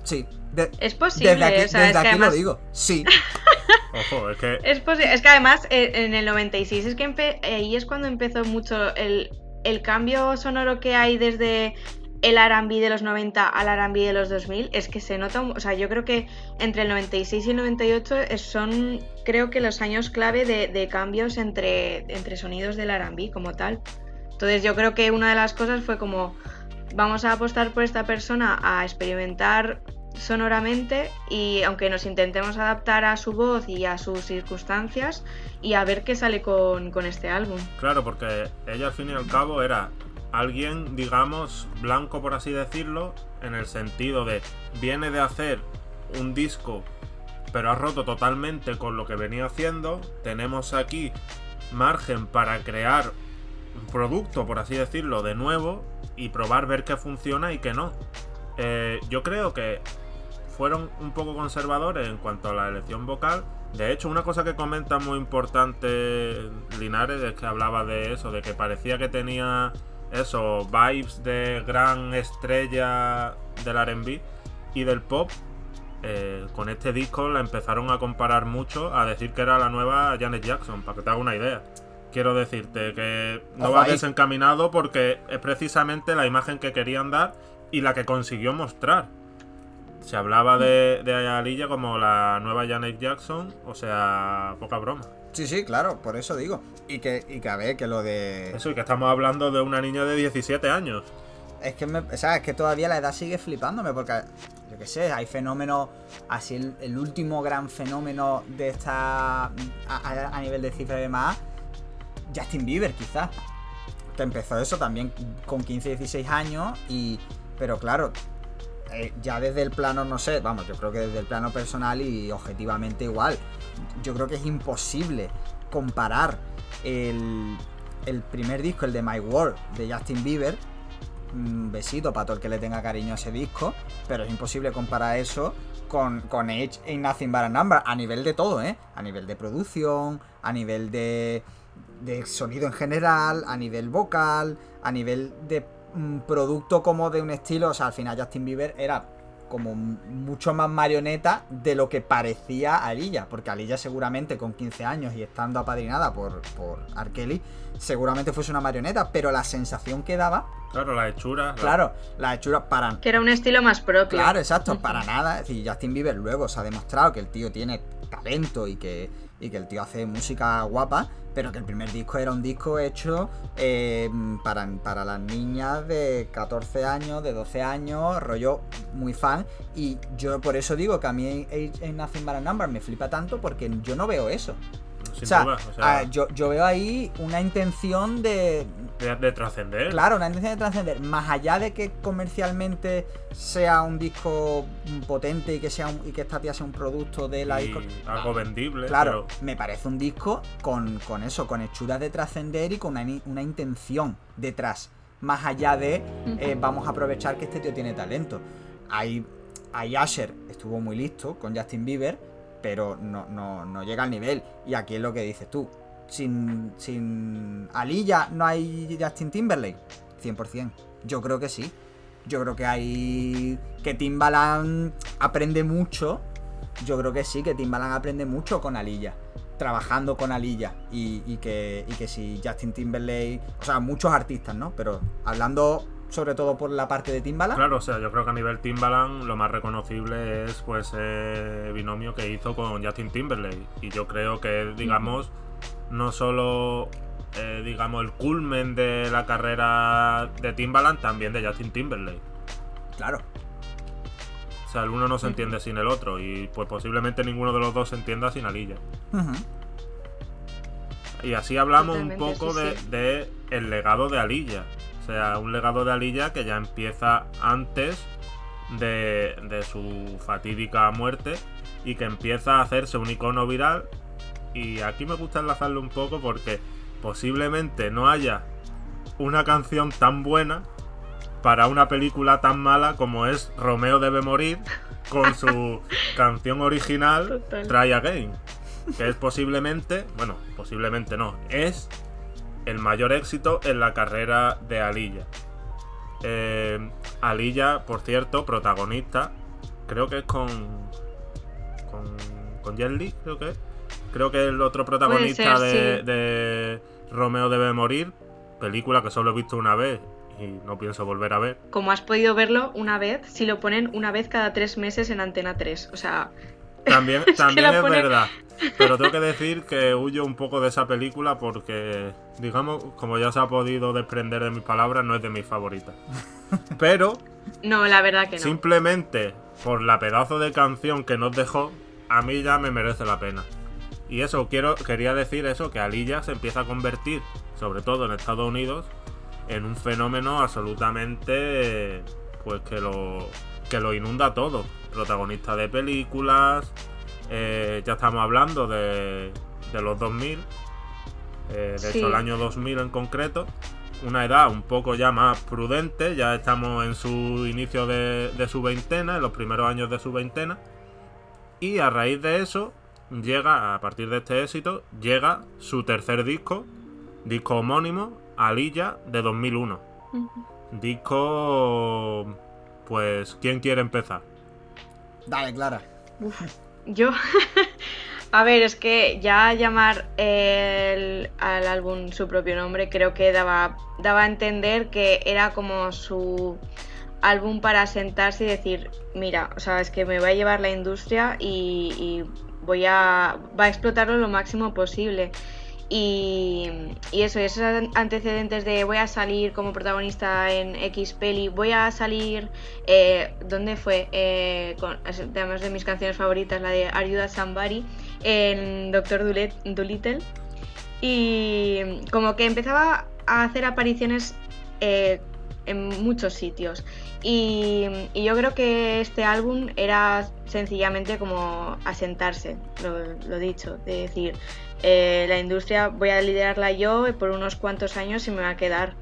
sí. De- Es posible, desde aquí, o sea, desde es que aquí además lo digo. Sí. *laughs* Ojo, es que Es, posi- es que además eh, en el 96 es que empe- ahí es cuando empezó mucho el, el cambio sonoro que hay desde el R&B de los 90 al R&B de los 2000 es que se nota, o sea, yo creo que entre el 96 y el 98 es- son creo que los años clave de, de cambios entre, entre sonidos del R&B como tal. Entonces yo creo que una de las cosas fue como vamos a apostar por esta persona a experimentar sonoramente y aunque nos intentemos adaptar a su voz y a sus circunstancias y a ver qué sale con, con este álbum. Claro, porque ella al fin y al cabo era alguien, digamos, blanco por así decirlo, en el sentido de viene de hacer un disco, pero ha roto totalmente con lo que venía haciendo. Tenemos aquí margen para crear producto, por así decirlo, de nuevo y probar ver qué funciona y qué no. Eh, yo creo que fueron un poco conservadores en cuanto a la elección vocal. De hecho, una cosa que comenta muy importante Linares es que hablaba de eso, de que parecía que tenía eso, vibes de gran estrella del RB y del pop. Eh, con este disco la empezaron a comparar mucho, a decir que era la nueva Janet Jackson, para que te haga una idea. Quiero decirte que no Ojo va ahí. desencaminado porque es precisamente la imagen que querían dar y la que consiguió mostrar. Se hablaba de, de Alilla como la nueva Janet Jackson, o sea, poca broma. Sí, sí, claro, por eso digo. Y que, y que a ver, que lo de. Eso, y que estamos hablando de una niña de 17 años. Es que, me, o sea, es que todavía la edad sigue flipándome porque, yo qué sé, hay fenómenos, así el, el último gran fenómeno de esta, a, a- a nivel de cifra y demás, Justin Bieber quizás, que empezó eso también con 15, 16 años y, pero claro, eh, ya desde el plano, no sé, vamos, yo creo que desde el plano personal y objetivamente igual, yo creo que es imposible comparar el, el primer disco, el de My World, de Justin Bieber, un besito para todo el que le tenga cariño a ese disco, pero es imposible comparar eso con, con Edge Ain't Nothing But a Number, a nivel de todo, ¿eh? A nivel de producción, a nivel de, de sonido en general, a nivel vocal, a nivel de producto como de un estilo, o sea, al final Justin Bieber era como mucho más marioneta de lo que parecía Alilla, porque Alilla seguramente con 15 años y estando apadrinada por, por R. Kelly, seguramente fuese una marioneta, pero la sensación que daba Claro, la hechura. la- Claro, la hechura para. Que era un estilo más propio. Claro, exacto, para nada. Es decir, Justin Bieber luego se ha demostrado que el tío tiene talento y que, y que el tío hace música guapa, pero que el primer disco era un disco hecho eh, para, para las niñas de 14 años, de 12 años, rollo muy fan. Y yo por eso digo que a mí Age Ain't Nothing But a Number me flipa tanto porque yo no veo eso. Sin o sea, duda. O sea, yo, yo veo ahí una intención de, de, de trascender. Claro, una intención de trascender. Más allá de que comercialmente sea un disco potente y que sea un- y que esta tía sea un producto de la y disco. algo vendible. Claro, pero- me parece un disco con, con eso, con hechuras de trascender y con una, una intención detrás. Más allá de eh, vamos a aprovechar que este tío tiene talento. Ahí, ahí Asher estuvo muy listo con Justin Bieber, pero no, no, no llega al nivel. Y aquí es lo que dices tú. Sin, sin Alilla no hay Justin Timberlake. 100%. Yo creo que sí. Yo creo que hay. Que Timbaland aprende mucho. Yo creo que sí, que Timbaland aprende mucho con Alilla. Trabajando con Alilla. Y, y que, y que si Justin Timberlake. O sea, muchos artistas, ¿no? Pero hablando sobre todo por la parte de Timbaland. Claro, o sea, yo creo que a nivel Timbaland lo más reconocible es pues ese binomio que hizo con Justin Timberlake. Y yo creo que, digamos, no solo eh, digamos el culmen de la carrera de Timbaland, también de Justin Timberlake. Claro. O sea, el uno no se entiende sin el otro. Y pues posiblemente ninguno de los dos se entienda sin Alilla. Y así hablamos Totalmente, un poco sí, de, sí. de el legado de Alilla. O sea, un legado de Alilla que ya empieza antes de, de su fatídica muerte y que empieza a hacerse un icono viral. Y aquí me gusta enlazarlo un poco porque posiblemente no haya una canción tan buena para una película tan mala como es Romeo debe morir con su *laughs* canción original Total. Try Again que es posiblemente, bueno, posiblemente no, es el mayor éxito en la carrera de Alilla. Eh, Alilla, por cierto, protagonista, creo que es con. con. con Jet Li, creo que es. Creo que es el otro protagonista ser, de, sí. de Romeo debe morir, película que solo he visto una vez y no pienso volver a ver. Como has podido verlo una vez, si lo ponen una vez cada tres meses en Antena 3. O sea, También, *laughs* que también es pone- verdad. Pero tengo que *laughs* decir que huyo un poco de esa película porque, digamos, como ya se ha podido desprender de mis palabras, no es de mis favoritas. *laughs* Pero no, la verdad que no. simplemente por la pedazo de canción que nos dejó, a mí ya me merece la pena. Y eso, quiero, quería decir eso, que Alilla se empieza a convertir, sobre todo en Estados Unidos, en un fenómeno absolutamente, pues que lo, que lo inunda todo. Protagonista de películas, eh, ya estamos hablando de, de los 2000. eh, de Sí. hecho el año 2000 en concreto, una edad un poco ya más prudente, ya estamos en su inicio de, de su veintena, en los primeros años de su veintena, y a raíz de eso llega, a partir de este éxito, llega su tercer disco, disco homónimo, Alilla, de 2001. Ujú. Disco, pues, ¿quién quiere empezar? Dale, Clara. Yo. *laughs* A ver, es que ya llamar el- al álbum su propio nombre creo que daba, daba a entender que era como su álbum para sentarse y decir, mira, o sea, es que me voy a llevar la industria y, y voy a, va a explotarlo lo máximo posible. Y, y eso, esos an- antecedentes de voy a salir como protagonista en X peli, voy a salir, eh, ¿dónde fue? Eh, además de mis canciones favoritas, la de Ayuda Somebody, en Doctor. Dolittle. Y como que empezaba a hacer apariciones eh, en muchos sitios. Y, y yo creo que este álbum era sencillamente como asentarse, lo, lo dicho, de decir, eh, la industria voy a liderarla yo por unos cuantos años y me va a quedar.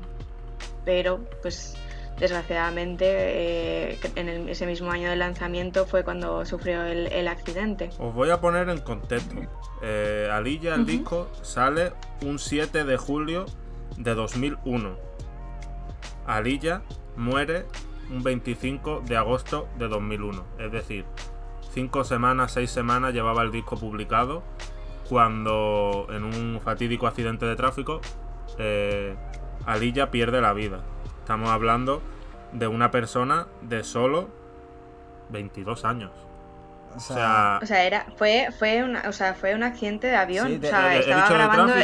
Pero, pues, desgraciadamente, eh, en el- ese mismo año de lanzamiento fue cuando sufrió el, el accidente. Os voy a poner en contexto. Eh, Alilla, el disco, sale un 7 de julio de 2001. Alilla muere un 25 de agosto de 2001. Es decir, 5 semanas, 6 semanas llevaba el disco publicado cuando en un fatídico accidente de tráfico eh, Alilla pierde la vida. Estamos hablando de una persona de solo 22 años. O O sea, O sea, era, fue, fue, una, o sea, fue un accidente de avión. Sí, de-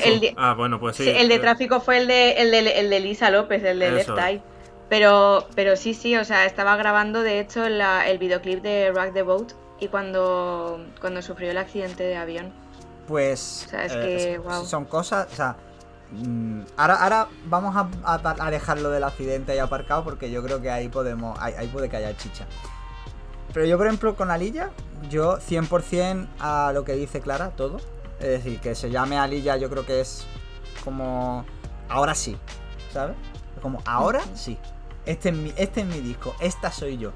el, de- Ah, bueno, pues sí. sí, el de eh, tráfico fue el de, el de, el de Lisa López, el de Left. Eye. Pero, pero sí, sí, o sea, estaba grabando de hecho la- el videoclip de Rock the Boat y cuando, cuando sufrió el accidente de avión. Pues O sea, es eh, que, son- cosas, o sea, mm, ahora, ahora vamos a, a- a dejarlo del accidente ahí aparcado porque yo creo que ahí podemos, ahí, ahí puede que haya chicha. Pero yo, por ejemplo, con Alilla, yo 100% a lo que dice Clara, todo. Es decir, que se llame Alilla yo creo que es como, ahora sí, ¿sabes? Como, ahora sí. Este es mi, este es mi disco, esta soy yo.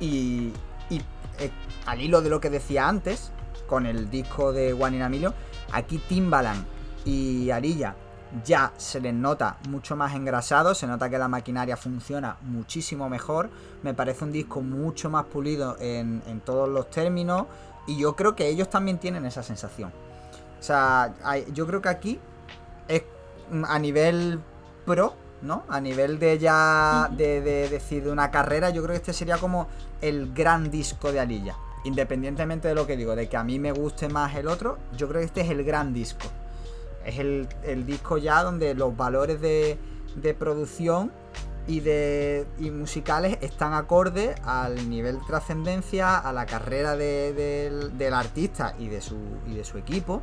Y, y eh, al hilo de lo que decía antes, con el disco de One in a Million, aquí Timbaland y Arilla ya se les nota mucho más engrasado, se nota que la maquinaria funciona muchísimo mejor, me parece un disco mucho más pulido en, en todos los términos y yo creo que ellos también tienen esa sensación. O sea, hay- yo creo que aquí es mm, a nivel pro, ¿no? A nivel de ya de decir de una carrera, yo creo que este sería como el gran disco de Alilla. Independientemente de lo que digo, de que a mí me guste más el otro, yo creo que este es el gran disco. Es el, el disco ya donde los valores de, de producción y de y musicales están acordes al nivel de trascendencia, a la carrera de- del, del artista y de su y de su equipo.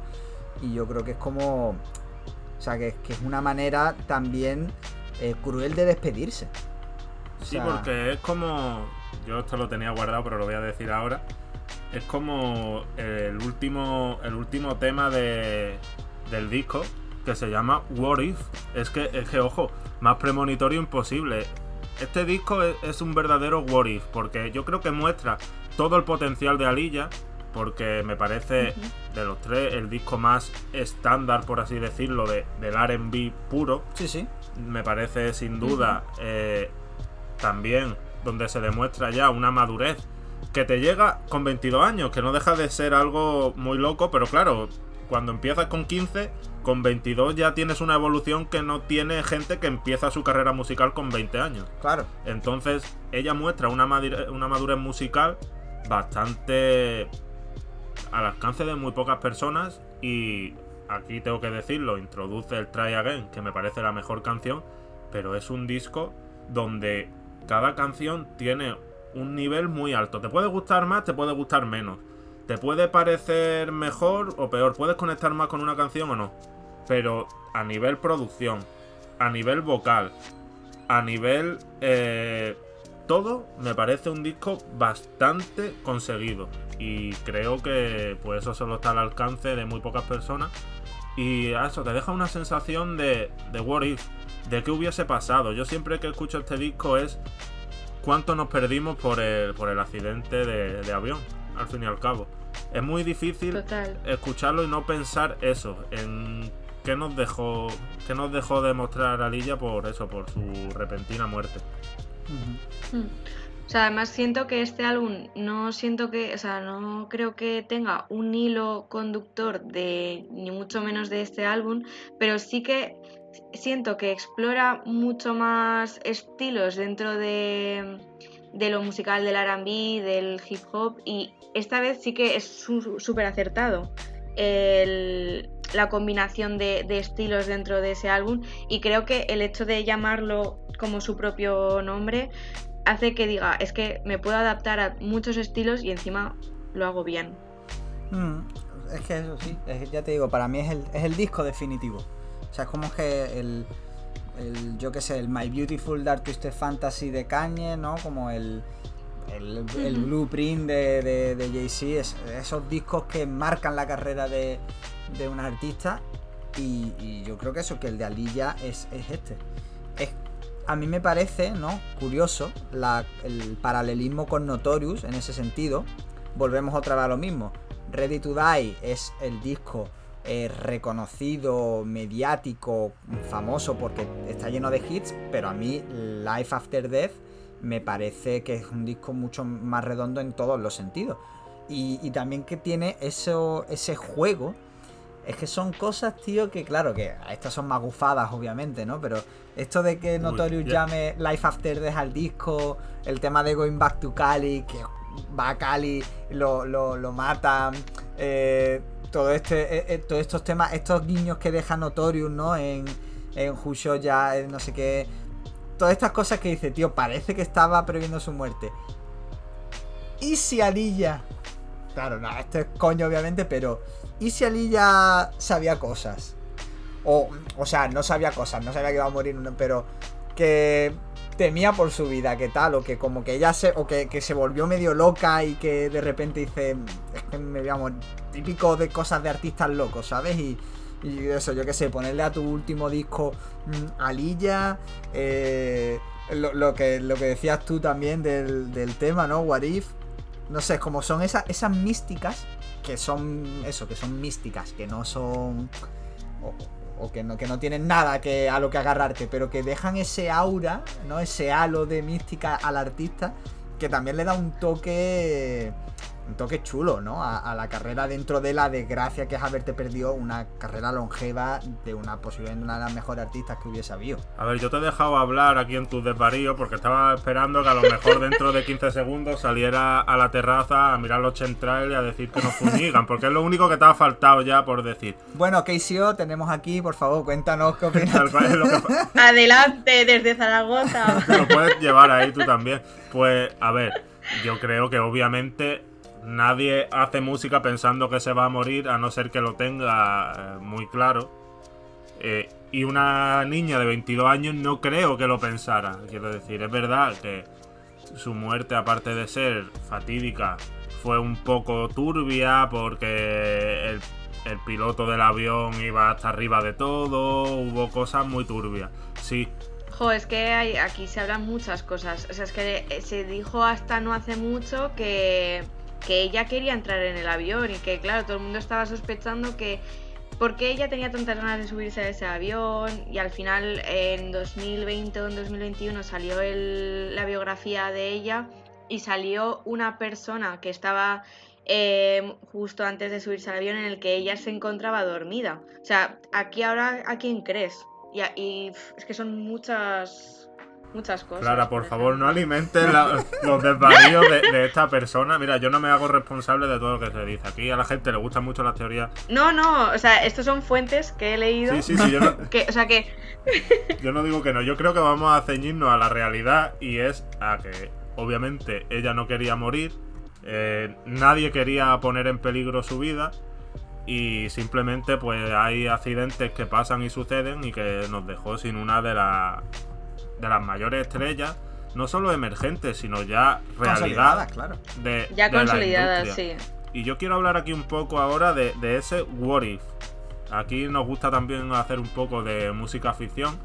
Y yo creo que es como. O sea, que, que es una manera también eh, cruel de despedirse. O Sí, porque es como. Yo esto lo tenía guardado, pero lo voy a decir ahora. Es como el último. El último tema de. del disco. Que se llama What If. Es que, es que, ojo, más premonitorio imposible. Este disco es, es un verdadero What If. Porque yo creo que muestra todo el potencial de Alilla. Porque me parece de los tres el disco más estándar, por así decirlo, de, del RB puro Sí, sí. me parece sin duda eh, también donde se demuestra ya una madurez que te llega con 22 años, que no deja de ser algo muy loco, pero claro, cuando empiezas con 15, con 22 ya tienes una evolución que no tiene gente que empieza su carrera musical con 20 años. Claro. Entonces, ella muestra una, una madurez musical bastante al alcance de muy pocas personas y aquí tengo que decirlo, introduce el Try Again, que me parece la mejor canción, pero es un disco donde cada canción tiene un nivel muy alto. Te puede gustar más, te puede gustar menos. Te puede parecer mejor o peor, puedes conectar más con una canción o no. Pero a nivel producción, a nivel vocal, a nivel eh, todo me parece un disco bastante conseguido y creo que pues eso solo está al alcance de muy pocas personas Y eso, te deja una sensación de, de what de qué hubiese pasado. Yo siempre que escucho este disco es cuánto nos perdimos por el, por el accidente de, de avión, al fin y al cabo. Es muy difícil Total. escucharlo y no pensar eso, en qué nos dejó, qué nos dejó de mostrar Alilla por eso, por su repentina muerte. Mm. O sea, además siento que este álbum no siento que, o sea, no creo que tenga un hilo conductor de ni mucho menos de este álbum, pero sí que siento que explora mucho más estilos dentro de, de lo musical del R&B, del hip hop y esta vez sí que es súper acertado la combinación de, estilos dentro de ese álbum y creo que el hecho de llamarlo como su propio nombre hace que diga, es que me puedo adaptar a muchos estilos y encima lo hago bien. Mm, Es que eso sí, ya te digo, para mí es el, es el disco definitivo. O sea, es como que el, el yo qué sé, el My Beautiful Dark Twisted Fantasy de Kanye, ¿no? Como el, el, blueprint de, de, de Jay-Z, es- esos discos que marcan la carrera de, de un artista. Y, y yo creo que eso, que el de Aliyah es, es este. Es, a mí me parece, ¿no? Curioso la- el paralelismo con Notorious en ese sentido. Volvemos otra vez a lo mismo. Ready to Die es el disco eh, reconocido, mediático, famoso porque está lleno de hits, pero a mí Life After Death me parece que es un disco mucho más redondo en todos los sentidos. Y, y también que tiene eso, ese juego. Es que son cosas, tío, que claro, que estas son magufadas, obviamente, ¿no? Pero esto de que Notorious llame Life After Death al disco, el tema de Going Back to Cali, que va a Cali, lo, lo, lo matan, eh, todo este, eh, eh, todos estos temas, estos guiños que deja Notorious, ¿no? En, en Jusho ya, en no sé qué. Todas estas cosas que dice, tío, parece que estaba previendo su muerte. ¿Y si Alilla? Claro, no, esto es coño, obviamente, pero. ¿Y si Alilla sabía cosas? O, o sea, no sabía cosas, no sabía que iba a morir, pero que temía por su vida, que tal, o que como que ella se, o que, que se volvió medio loca y que de repente dice, es que me voy a típico de cosas de artistas locos, ¿sabes? Y, eso, yo qué sé, ponerle a tu último disco mm, Alilla, eh, lo, lo que, lo que decías tú también del, del tema, ¿no? What If, no sé, como son esas, esas místicas, que son eso, que son místicas, que no son... que no, que no tienen nada que, a lo que agarrarte, pero que dejan ese aura, ¿no? Ese halo de mística al artista, que también le da un toque. Un toque chulo, ¿no? A, a la carrera dentro de la desgracia que es haberte perdido una carrera longeva de una posiblemente una de las mejores artistas que hubiese habido. A ver, yo te he dejado hablar aquí en tus desvaríos porque estaba esperando que a lo mejor dentro de 15 segundos saliera a la terraza a mirar los centrales y a decir que nos fumigan, porque es lo único que te ha faltado ya por decir. Bueno, KCO, tenemos aquí, por favor, cuéntanos qué opinas. Tal cual es lo que fa- *laughs* Adelante desde Zaragoza. te lo puedes llevar ahí tú también. Pues, a ver, yo creo que obviamente nadie hace música pensando que se va a morir a no ser que lo tenga eh, muy claro. Eh, y una niña de 22 años no creo que lo pensara. Quiero decir, es verdad que su muerte, aparte de ser fatídica, fue un poco turbia porque el, piloto del avión iba hasta arriba de todo, hubo cosas muy turbias. Sí, Jo, es que aquí se hablan muchas cosas. O sea, es que se dijo hasta no hace mucho que, que ella quería entrar en el avión y que, claro, todo el mundo estaba sospechando que por qué ella tenía tantas ganas de subirse a ese avión y al final en 2020 o en 2021 salió la biografía de ella y salió una persona que estaba eh, justo antes de subirse al avión en el que ella se encontraba dormida. O sea, aquí ahora, ¿a quién crees? Y, y, es que son muchas muchas cosas. Clara, por favor, no alimentes la- *laughs* los desvaríos de, de esta persona. Mira, yo no me hago responsable de todo lo que se dice. Aquí a la gente le gustan mucho las teorías. No, no, o sea, estos son fuentes que he leído. Sí, sí, sí, yo no, *laughs* Que, o sea que *laughs* yo no digo que no. Yo creo que vamos a ceñirnos a la realidad y es a que, obviamente, ella no quería morir. eh, nadie quería poner en peligro su vida. Y simplemente, pues hay accidentes que pasan y suceden y que nos dejó sin una de, las de las mayores estrellas. No solo emergentes, sino ya Consolidadas, realidad claro. de, ya de consolidadas, sí. Y yo quiero hablar aquí un poco ahora de, de ese what if. Aquí nos gusta también hacer un poco de música ficción.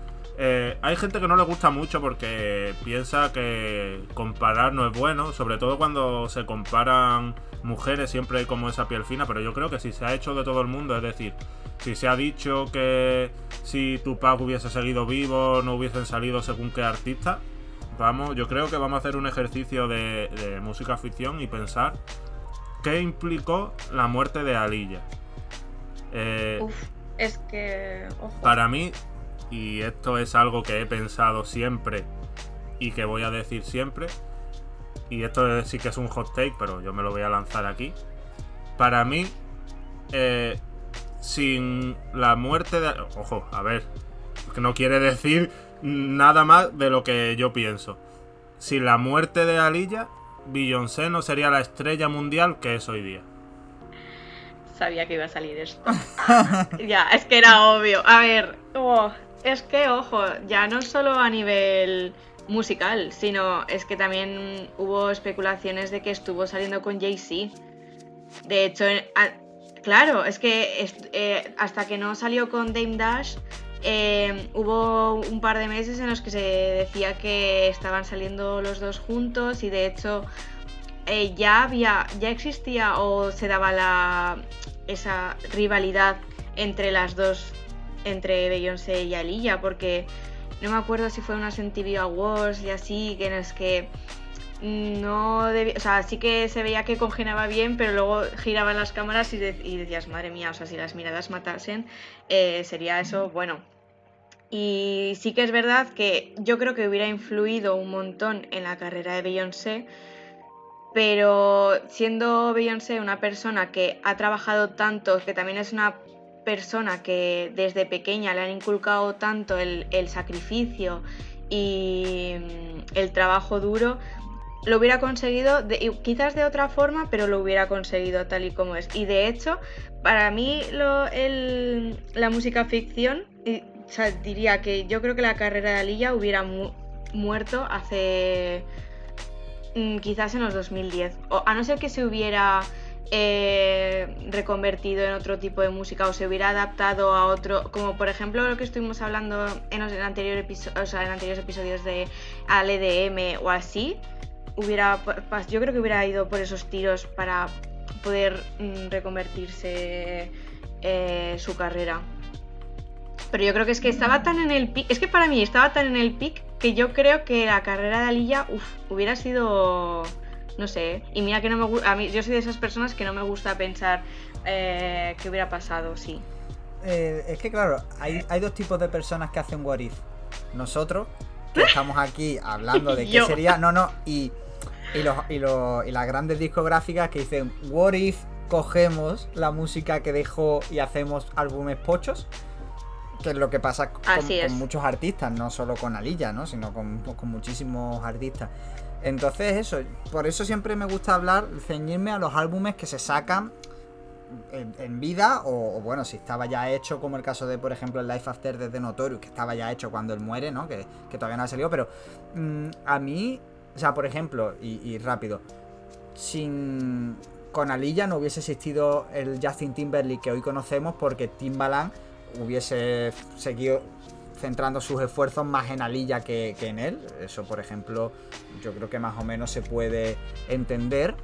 Eh, hay gente que no le gusta mucho porque piensa que comparar no es bueno, sobre todo cuando se comparan mujeres, siempre hay como esa piel fina, pero yo creo que si se ha hecho de todo el mundo, es decir, si se ha dicho que si Tupac hubiese seguido vivo, no hubiesen salido según qué artista, vamos, yo creo que vamos a hacer un ejercicio de, de música ficción y pensar qué implicó la muerte de Alilla. Eh, Uf, es que. Para mí, y esto es algo que he pensado siempre y que voy a decir siempre, y esto sí que es un hot take, pero yo me lo voy a lanzar aquí. Para mí, eh, sin la muerte de. Ojo, a ver, que no quiere decir nada más de lo que yo pienso. Sin la muerte de Alilla, Beyoncé no sería la estrella mundial que es hoy día. Sabía que iba a salir esto. *laughs* ya, es que era obvio. A ver, oh, es que, ojo, ya no solo a nivel musical, sino es que también hubo especulaciones de que estuvo saliendo con Jay-Z. De hecho, claro, es que eh, hasta que no salió con Dame Dash, eh, hubo un par de meses en los que se decía que estaban saliendo los dos juntos y de hecho eh, ya había, ya existía o se daba la, esa rivalidad entre las dos, entre Beyoncé y Aliyah, porque no me acuerdo si fue unas MTV Awards y así, que en los que no debía, o sea, sí que se veía que congenaba bien, pero luego giraban las cámaras y, decías, madre mía, o sea, si las miradas matasen, eh, sería eso, bueno. Y sí que es verdad que yo creo que hubiera influido un montón en la carrera de Beyoncé, pero siendo Beyoncé una persona que ha trabajado tanto, que también es una persona que desde pequeña le han inculcado tanto el, sacrificio y mm, el trabajo duro, lo hubiera conseguido, quizás de otra forma, pero lo hubiera conseguido tal y como es. Y de hecho, para mí la música ficción, diría que yo creo que la carrera de Alilla hubiera muerto hace mm, quizás en los 2010. O, a no ser que se hubiera eh, reconvertido en otro tipo de música o se hubiera adaptado a otro, como por ejemplo lo que estuvimos hablando en los anterior o sea, en anteriores episodios de ALDM o así hubiera, yo creo que hubiera ido por esos tiros para poder mm, reconvertirse eh, su carrera. Pero yo creo que es que estaba tan en el pic, es que para mí estaba tan en el pic que yo creo que la carrera de Alilla, hubiera sido, no sé, y mira que no me gusta, a mí, yo soy de esas personas que no me gusta pensar eh, que hubiera pasado, sí. Eh, es que claro, hay, hay dos tipos de personas que hacen what if. Nosotros, que estamos aquí hablando de *laughs* qué sería. No, no, y, y, los, y, los, y las grandes discográficas que dicen, ¿What if cogemos la música que dejó y hacemos álbumes pochos? Que es lo que pasa con, muchos artistas, no solo con Alilla, ¿no? Sino con, con muchísimos artistas. Entonces, eso, por eso siempre me gusta hablar, ceñirme a los álbumes que se sacan en, vida o, bueno, si estaba ya hecho, como el caso de, por ejemplo, el Life After de Notorious, que estaba ya hecho cuando él muere, ¿no? Que, todavía no ha salido, pero mm, a mí, o sea, por ejemplo, y, rápido, sin... Con Alilla no hubiese existido el Justin Timberlake que hoy conocemos porque Timbaland hubiese seguido centrando sus esfuerzos más en Alilla que, en él. Eso, por ejemplo, yo creo que más o menos se puede entender.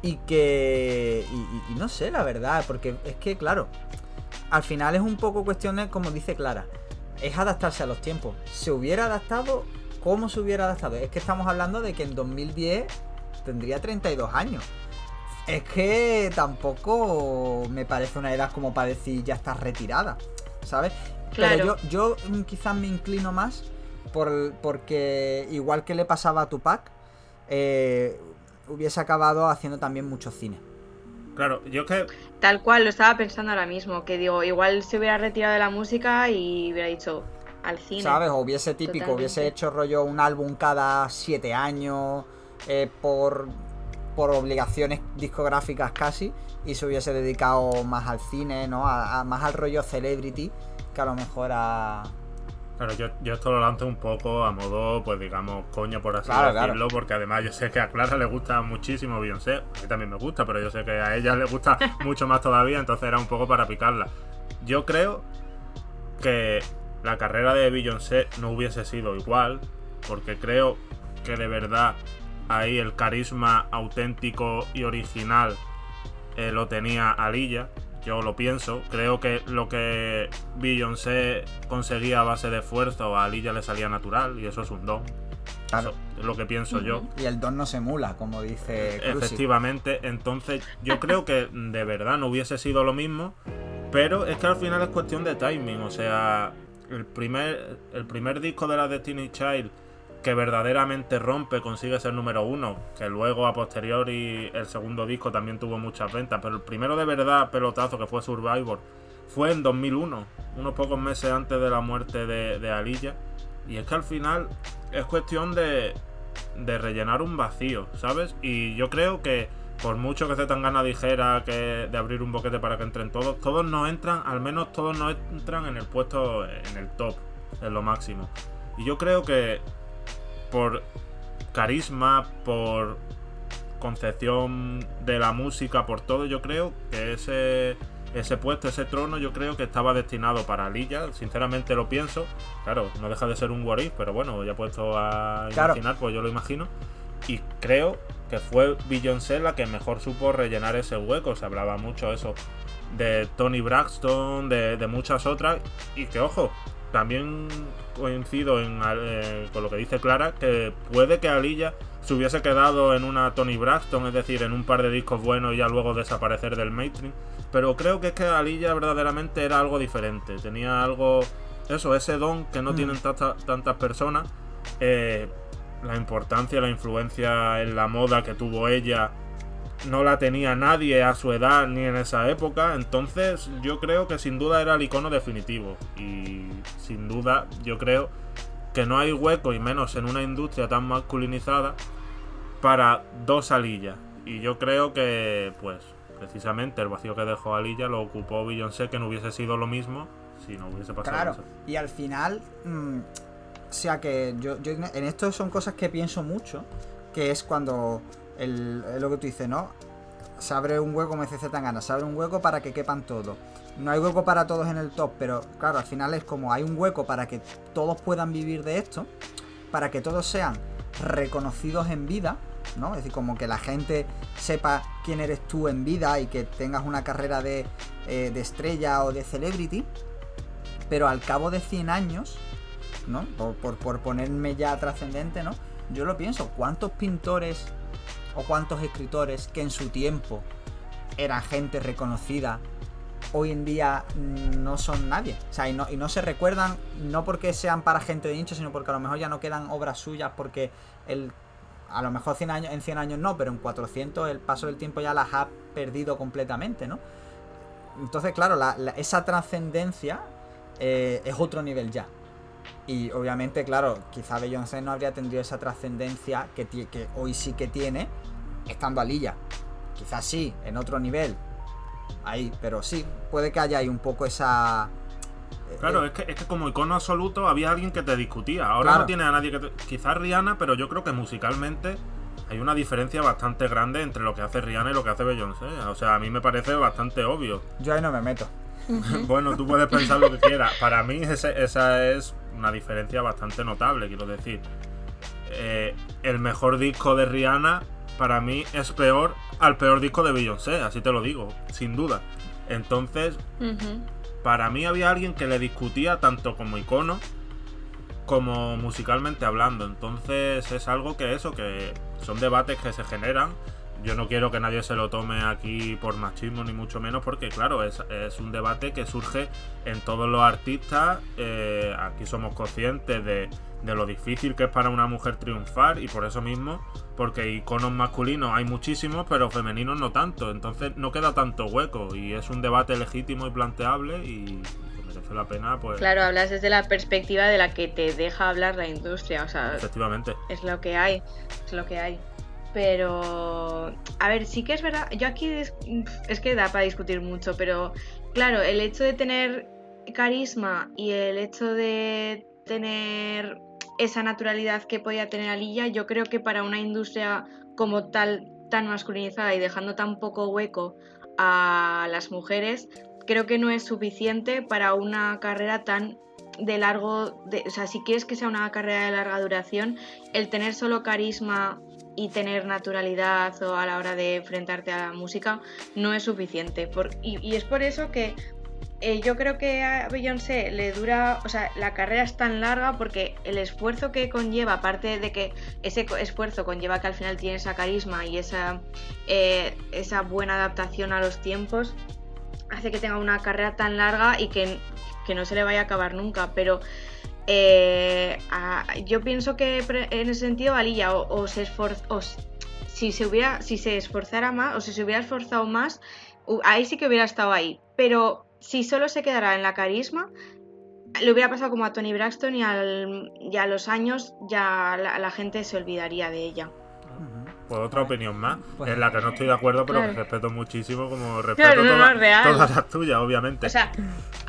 Y que. Y, no sé, la verdad, porque es que, claro, al final es un poco cuestión de, como dice Clara, es adaptarse a los tiempos. ¿Se hubiera adaptado? ¿Cómo se hubiera adaptado? Es que estamos hablando de que en 2010 tendría 32 años. Es que tampoco me parece una edad como para decir ya estás retirada, ¿sabes? Pero yo, yo quizás me inclino más por, porque igual que le pasaba a Tupac, eh, hubiese acabado haciendo también mucho cine. Claro, yo que... Tal cual, lo estaba pensando ahora mismo, que digo, igual se hubiera retirado de la música y hubiera dicho al cine. ¿Sabes? O hubiese típico, hubiese hecho rollo un álbum cada siete años eh, por, por obligaciones discográficas casi y se hubiese dedicado más al cine, ¿no? A, más al rollo celebrity que a lo mejor a, Claro, yo, yo esto lo lanzo un poco a modo, pues digamos, coño por así Claro, decirlo, porque además yo sé que a Clara le gusta muchísimo Beyoncé, a mí también me gusta, pero yo sé que a ella le gusta *laughs* mucho más todavía, entonces era un poco para picarla. Yo creo que la carrera de Beyoncé no hubiese sido igual, porque creo que de verdad ahí el carisma auténtico y original eh, lo tenía Alilla. Yo lo pienso. Creo que lo que Beyoncé conseguía a base de esfuerzo a Alilla le salía natural y eso es un don. Claro. Eso es lo que pienso yo. Y el don no se emula, como dice Cruci. Efectivamente, entonces yo creo que de verdad no hubiese sido lo mismo, pero es que al final es cuestión de timing, o sea, el primer, el primer disco de la Destiny Child que verdaderamente rompe, consigue ser número uno, que luego a posteriori el segundo disco también tuvo muchas ventas, pero el primero de verdad pelotazo que fue Survivor fue en 2001, unos pocos meses antes de la muerte de, de Alilla, y es que al final es cuestión de, de rellenar un vacío, ¿sabes? Y yo creo que por mucho que Zetangana dijera que de abrir un boquete para que entren todos, todos no entran, al menos todos no entran en el puesto, en el top, en lo máximo. Y yo creo que por carisma, por concepción de la música, por todo, yo creo que ese, ese puesto, ese trono, yo creo que estaba destinado para Lilla. Sinceramente lo pienso. Claro, no deja de ser un what if, pero bueno, ya puesto a Claro. imaginar, pues yo lo imagino. Y creo que fue Beyoncé la que mejor supo rellenar ese hueco. Se hablaba mucho eso de Tony Braxton, de, de muchas otras. Y que ojo, también coincido en, eh, con lo que dice Clara, que puede que Alilla se hubiese quedado en una Tony Braxton, es decir, en un par de discos buenos y ya luego desaparecer del mainstream. Pero creo que es que Alilla verdaderamente era algo diferente. Tenía algo, eso, ese don que no Mm. tienen tanta- tantas personas. Eh, la importancia, la influencia en la moda que tuvo ella no la tenía nadie a su edad ni en esa época. Entonces yo creo que sin duda era el icono definitivo. Y sin duda yo creo que no hay hueco, y menos en una industria tan masculinizada, para dos alillas. Y yo creo que, pues, precisamente el vacío que dejó Alilla lo ocupó Beyoncé, que no hubiese sido lo mismo si no hubiese pasado Claro, eso. y al final, mm, o sea que yo, yo en esto son cosas que pienso mucho, que es cuando el, lo que tú dices, ¿no? Se abre un hueco, como dice Zetangana, se abre un hueco para que quepan todos. No hay hueco para todos en el top, pero claro, al final es como hay un hueco para que todos puedan vivir de esto, para que todos sean reconocidos en vida, ¿no? Es decir, como que la gente sepa quién eres tú en vida y que tengas una carrera de, eh, de estrella o de celebrity, pero al cabo de 100 años, ¿no? Por- por ponerme ya trascendente, ¿no? Yo lo pienso, ¿cuántos pintores o cuántos escritores que en su tiempo eran gente reconocida, hoy en día mm, no son nadie? O sea, y no, y no se recuerdan, no porque sean para gente de nicho, sino porque a lo mejor ya no quedan obras suyas, porque el, a lo mejor 100 años, en 100 años no, pero en 400 el paso del tiempo ya las ha perdido completamente, ¿no? Entonces, claro, la- la- esa trascendencia eh, es otro nivel ya. Y obviamente, claro, quizá Beyoncé no habría tenido esa trascendencia que, que hoy sí que tiene estando a Lilla. Quizás sí, en otro nivel. Ahí, pero sí, puede que haya ahí un poco esa. eh, Claro, eh, es que, es que como icono absoluto había alguien que te discutía. Ahora Claro. no tiene a nadie que te... Quizás Rihanna, pero yo creo que musicalmente hay una diferencia bastante grande entre lo que hace Rihanna y lo que hace Beyoncé. O sea, a mí me parece bastante obvio. Yo ahí no me meto. *laughs* bueno, tú puedes pensar lo que quieras. Para mí ese- esa es una diferencia bastante notable, quiero decir. Eh, el mejor disco de Rihanna para mí es peor al peor disco de Beyoncé, así te lo digo, sin duda. Entonces, para mí había alguien que le discutía tanto como icono como musicalmente hablando. Entonces es algo que eso, que son debates que se generan. Yo no quiero que nadie se lo tome aquí por machismo ni mucho menos porque claro, es, es un debate que surge en todos los artistas. Eh, aquí somos conscientes de, de lo difícil que es para una mujer triunfar y por eso mismo, porque iconos masculinos hay muchísimos, pero femeninos no tanto. Entonces no queda tanto hueco y es un debate legítimo y planteable y merece la pena, pues Claro, hablas desde la perspectiva de la que te deja hablar la industria, o sea, efectivamente. es lo que hay, es lo que hay. Pero, a ver, sí que es verdad, yo aquí es, es que da para discutir mucho, pero claro, el hecho de tener carisma y el hecho de tener esa naturalidad que podía tener Alilla, yo creo que para una industria como tal tan masculinizada y dejando tan poco hueco a las mujeres, creo que no es suficiente para una carrera tan de largo, de, o sea, si quieres que sea una carrera de larga duración, el tener solo carisma y tener naturalidad a la hora de enfrentarte a la música no es suficiente. Y, es por eso que eh, yo creo que a Beyoncé le dura, o sea, la carrera es tan larga porque el esfuerzo que conlleva, aparte de que ese esfuerzo conlleva que al final tiene esa carisma y esa, eh, esa buena adaptación a los tiempos, hace que tenga una carrera tan larga y que, que no se le vaya a acabar nunca. Pero eh, yo pienso que en ese sentido Valilla o, se si se hubiera, si se esforzara más, o si se hubiera esforzado más, ahí sí que hubiera estado ahí. Pero si solo se quedara en la carisma, le hubiera pasado como a Tony Braxton y, al, y a los años ya la, gente se olvidaría de ella. Pues otra opinión más, pues, en la que no estoy de acuerdo, pero claro. que respeto muchísimo, como respeto claro, no, toda, no, real. todas las tuyas, obviamente. O sea,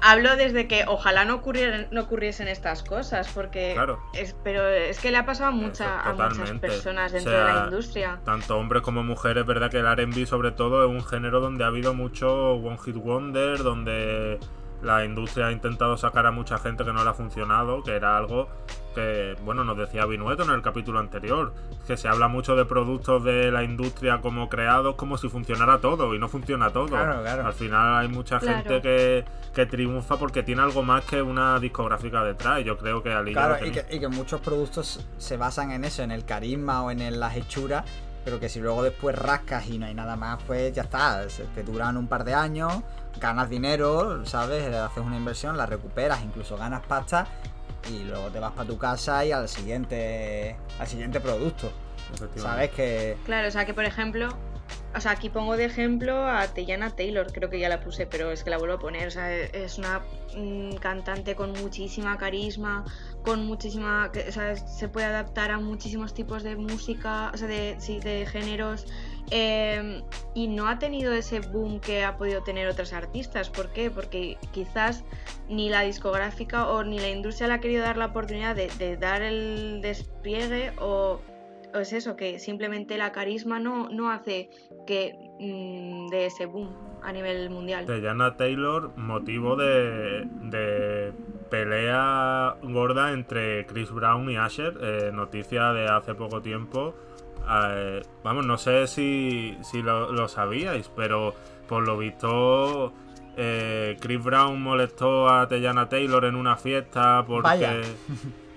hablo desde que ojalá no, ocurrieran, no ocurriesen estas cosas, porque... Claro. Es, pero es que le ha pasado a, mucha, a muchas personas dentro o sea, de la industria. Tanto hombres como mujeres, verdad que el R&B sobre todo es un género donde ha habido mucho One Hit Wonder, donde la industria ha intentado sacar a mucha gente que no le ha funcionado, que era algo que, bueno, nos decía Vinueto en el capítulo anterior, que se habla mucho de productos de la industria como creados como si funcionara todo y no funciona todo. Claro, claro. Al final hay mucha Claro. gente que, que triunfa porque tiene algo más que una discográfica detrás. Y yo creo que Ali lo Claro, y que, y que muchos productos se basan en eso, en el carisma o en las hechuras, pero que si luego después rascas y no hay nada más, pues ya está, se te duran un par de años, ganas dinero, ¿sabes? Haces una inversión, la recuperas, incluso ganas pasta y luego te vas para tu casa y al siguiente al siguiente producto. ¿Sabes que Claro, o sea que por ejemplo, o sea, aquí pongo de ejemplo a Teyana Taylor, creo que ya la puse, pero es que la vuelvo a poner. O sea, es una mm, cantante con muchísima carisma, con muchísima. que, O sea, se puede adaptar a muchísimos tipos de música, o sea, de, sí, de géneros. Eh, y no ha tenido ese boom que ha podido tener otras artistas. ¿Por qué? Porque quizás ni la discográfica o ni la industria le ha querido dar la oportunidad de, de dar el despliegue o es eso, que simplemente la carisma no, no hace que mm, de ese boom a nivel mundial. Teyana Taylor, motivo de, de pelea gorda entre Chris Brown y Asher, eh, noticia de hace poco tiempo. Eh, vamos, no sé si, si lo, lo sabíais, pero por lo visto eh, Chris Brown molestó a Teyana Taylor en una fiesta porque... Vaya.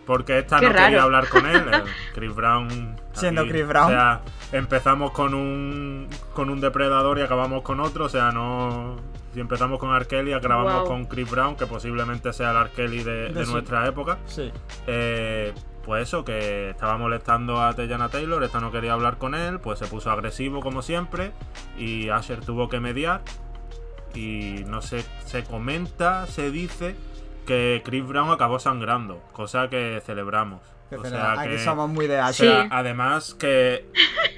Porque esta *laughs* Qué no quería hablar con él. *laughs* eh, Chris Brown. Siendo Chris Brown. O sea, empezamos con un, con un depredador y acabamos con otro. O sea, no. Si empezamos con R. Kelly, acabamos con Chris Brown, que posiblemente sea el R. Kelly de, De de su- nuestra época. sí. Eh, pues eso, que estaba molestando a Teyana Taylor, esta no quería hablar con él, pues se puso agresivo como siempre y Asher tuvo que mediar y no sé, se comenta, se dice que Chris Brown acabó sangrando, cosa que celebramos. Que O sea aquí que- somos muy de o Asher. sea, Sí. además que,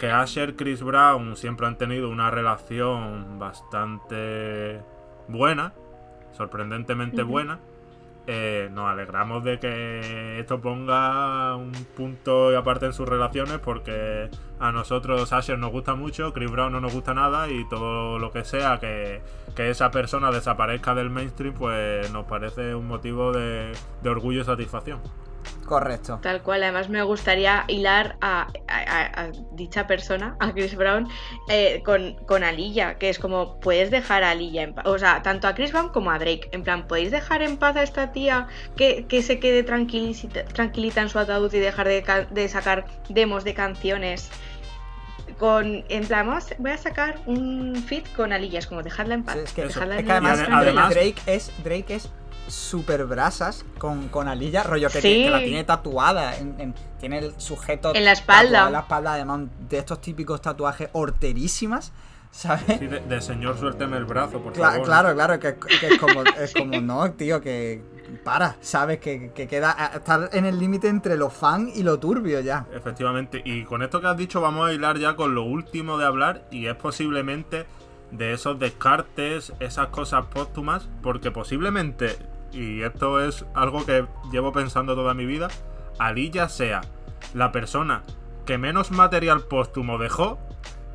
que Asher Chris Brown siempre han tenido una relación bastante buena, sorprendentemente buena. Eh, nos alegramos de que esto ponga un punto y aparte en sus relaciones porque a nosotros Asher nos gusta mucho, Chris Brown no nos gusta nada y todo lo que sea que, que esa persona desaparezca del mainstream pues nos parece un motivo de, de orgullo y satisfacción. Correcto. Tal cual, además me gustaría hilar a, a- a- a dicha persona, a Chris Brown, eh, con, con Alilla, que es como, puedes dejar a Alilla en paz, o sea, tanto a Chris Brown como a Drake, en plan, podéis dejar en paz a esta tía que, que se quede tranquilita, tranquilita en su ataúd y dejar de, ca- de sacar demos de canciones. Con, en plan, voy a sacar un fit con Alilla, es como dejadla en paz. Sí, es que, Eso. dejadla es en que además, además- Drake es Drake es super brasas con, con Alilla, rollo que, Sí. ti- que la tiene tatuada, en- en- tiene el sujeto En la espalda. en la espalda, además de estos típicos tatuajes horterísimas, ¿sabes? Sí, de, de señor, suélteme el brazo, por Cla- favor. claro, claro, que, que es como, es como, no, tío, que para, ¿sabes? Que, que queda, a- estar en el límite entre lo fan y lo turbio ya. Efectivamente. Y con esto que has dicho, vamos a hilar ya con lo último de hablar. Y es posiblemente de esos descartes, esas cosas póstumas. Porque posiblemente y esto es algo que llevo pensando toda mi vida, Alilla sea la persona que menos material póstumo dejó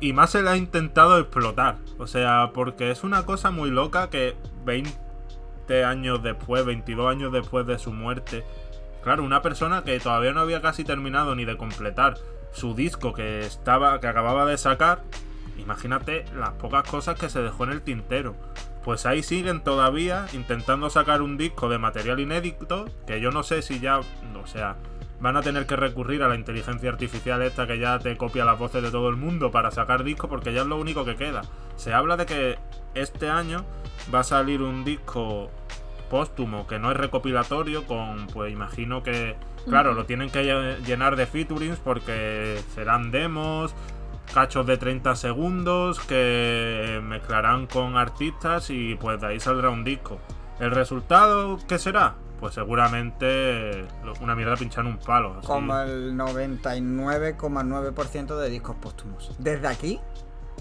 y más se le ha intentado explotar. O sea, porque es una cosa muy loca que 20 años después, 22 años después de su muerte, claro, una persona que todavía no había casi terminado ni de completar su disco que estaba que acababa de sacar, imagínate las pocas cosas que se dejó en el tintero. Pues ahí siguen todavía intentando sacar un disco de material inédito, que yo no sé si ya, o sea, van a tener que recurrir a la inteligencia artificial esta que ya te copia las voces de todo el mundo para sacar disco porque ya es lo único que queda. Se habla de que este año va a salir un disco póstumo que no es recopilatorio con pues imagino que claro, lo tienen que llenar de featurings porque serán demos, cachos de 30 segundos que mezclarán con artistas y pues de ahí saldrá un disco. ¿El resultado qué será? Pues seguramente una mierda pinchar un palo. Como el 99,9% de discos póstumos. Desde aquí,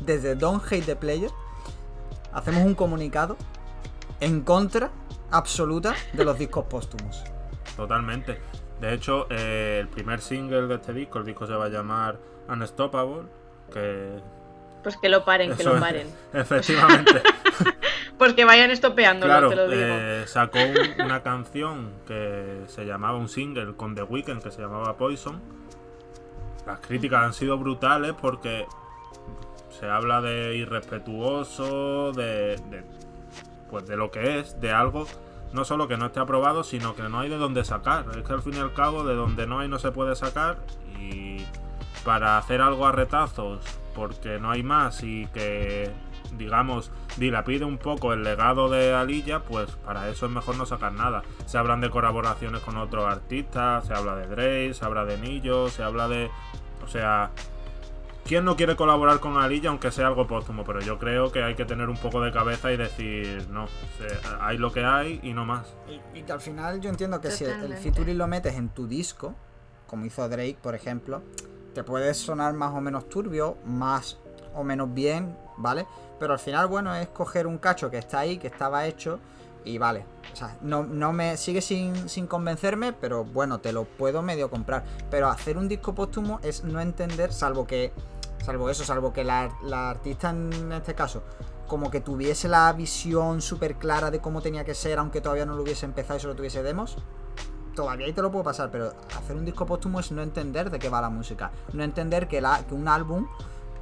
desde Don't Hate the Player, hacemos un comunicado en contra absoluta de los discos póstumos. Totalmente. De hecho, eh, el primer single de este disco, el disco se va a llamar Unstoppable, que... Pues que lo paren, que lo paren. *laughs* Efectivamente. *laughs* pues que vayan estopeando, claro, te lo digo. Eh, sacó una canción que se llamaba un single con The Weeknd que se llamaba Poison. Las críticas han sido brutales porque se habla de irrespetuoso, de, de pues de lo que es, de algo no solo que no esté aprobado, sino que no hay de dónde sacar. Es que al fin y al cabo, de donde no hay no se puede sacar. Y para hacer algo a retazos, porque no hay más y que, digamos, dilapide un poco el legado de Alilla, pues para eso es mejor no sacar nada. Se hablan de colaboraciones con otros artistas, se habla de Drake, se habla de Nillo, se habla de. O sea, ¿Quién no quiere colaborar con Alilla aunque sea algo póstumo? Pero yo creo que hay que tener un poco de cabeza y decir, no, hay lo que hay y no más. Y, que al final yo entiendo que si el, featuring lo metes en tu disco, como hizo Drake, por ejemplo, te puede sonar más o menos turbio, más o menos bien, ¿vale? Pero al final, bueno, es coger un cacho que está ahí, que estaba hecho, y vale. O sea, no, no me sigue sin, sin, convencerme, pero bueno, te lo puedo medio comprar. Pero hacer un disco póstumo es no entender, salvo que Salvo eso, salvo que la, artista en este caso como que tuviese la visión súper clara de cómo tenía que ser, aunque todavía no lo hubiese empezado y solo tuviese demos. Todavía ahí te lo puedo pasar, pero hacer un disco póstumo es no entender de qué va la música. No entender que, la, que un álbum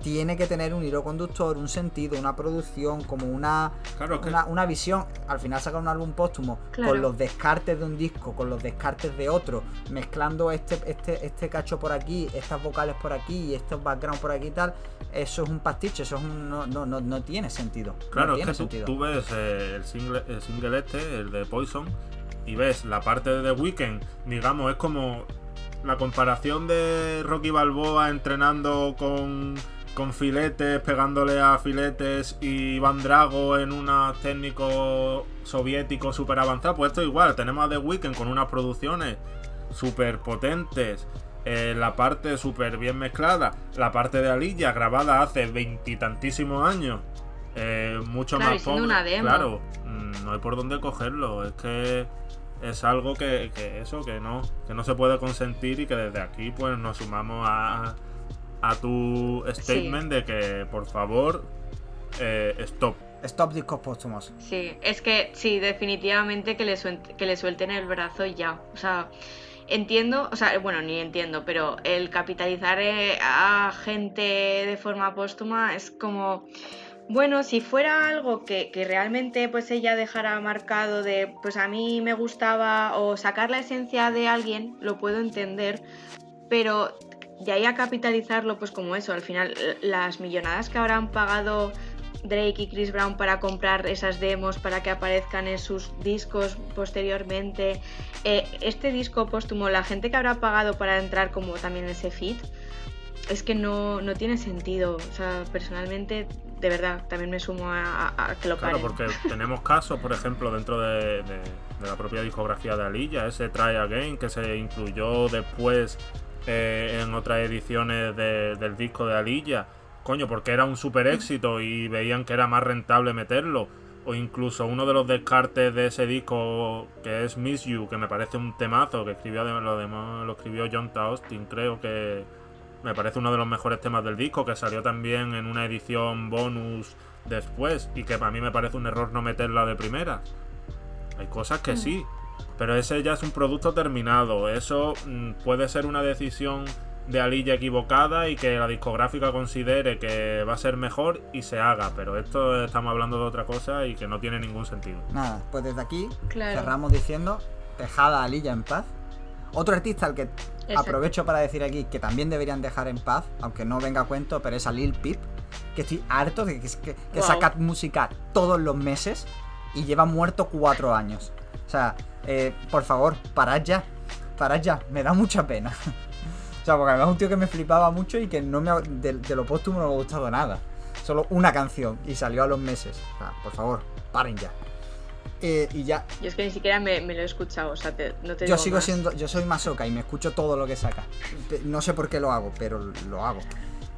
tiene que tener un hilo conductor, un sentido, una producción, como una, una, visión. Al final sacar un álbum póstumo con los descartes de un disco, con los descartes de otro, mezclando este, este, este cacho por aquí, estas vocales por aquí y estos background por aquí y tal, eso es un pastiche, eso es un, no, no, no, tiene sentido. Claro, es que tú, ves eh, el, single, el single este, el de Poison, y ves la parte de The Weeknd, digamos, es como la comparación de Rocky Balboa entrenando con con filetes, pegándole a filetes y Van Drago en unos técnicos soviéticos súper avanzados. Pues esto igual, tenemos a The Weeknd con unas producciones súper potentes, eh, la parte súper bien mezclada, la parte de Alilla grabada hace veintitantísimos años, eh, mucho más pobre. Claro, mm, no hay por dónde cogerlo, es que es algo que, que, eso, que no, que no se puede consentir y que desde aquí pues nos sumamos a a tu statement de que por favor eh, stop. Stop discos póstumos. Sí, es que sí, definitivamente que le, que le suelten el brazo ya. O sea, entiendo, o sea, bueno, ni entiendo, pero el capitalizar eh, a gente de forma póstuma es como... Bueno, si fuera algo que, que, realmente pues ella dejara marcado de pues a mí me gustaba o sacar la esencia de alguien, lo puedo entender, pero de ahí a capitalizarlo, pues como eso, al final las millonadas que habrán pagado Drake y Chris Brown para comprar esas demos para que aparezcan en sus discos posteriormente, eh, este disco póstumo, la gente que habrá pagado para entrar como también en ese feed, es que no, no tiene sentido. O sea, personalmente, de verdad, también me sumo a, que lo Claro, porque tenemos casos, por ejemplo, dentro de, de, la propia discografía de Alilla, ese Try Again que se incluyó después eh, en otras ediciones del disco de Alilla. Coño, porque era un super éxito y veían que era más rentable meterlo. o incluso uno de los descartes de ese disco que es Miss You, que me parece un temazo que escribió lo, demás, lo escribió John Austin, creo que me parece uno de los mejores temas del disco, que salió también en una edición bonus después y que para mí me parece un error no meterla de primera. Hay cosas que sí, pero ese ya es un producto terminado. Eso mm, puede ser una decisión de Alilla equivocada y que la discográfica considere que va a ser mejor y se haga, pero esto estamos hablando de otra cosa y que no tiene ningún sentido. Nada, pues desde aquí cerramos diciendo, dejada a Alilla en paz. Otro artista al que aprovecho para decir aquí que también deberían dejar en paz, aunque no venga a cuento, pero es a Lil Peep, que estoy harto de que, saca música todos los meses y lleva muerto cuatro años. O sea, eh, por favor, parad ya, parad ya, me da mucha pena. *laughs* O sea, porque además es un tío que me flipaba mucho y que no me de, de lo póstumo no me ha gustado nada. Solo una canción y salió a los meses. O sea, por favor, paren ya. Eh, y ya. Yo es que ni siquiera me, lo he escuchado, o sea, no te Yo sigo siendo, yo soy masoca y me escucho todo lo que saca. No sé por qué lo hago, pero lo hago.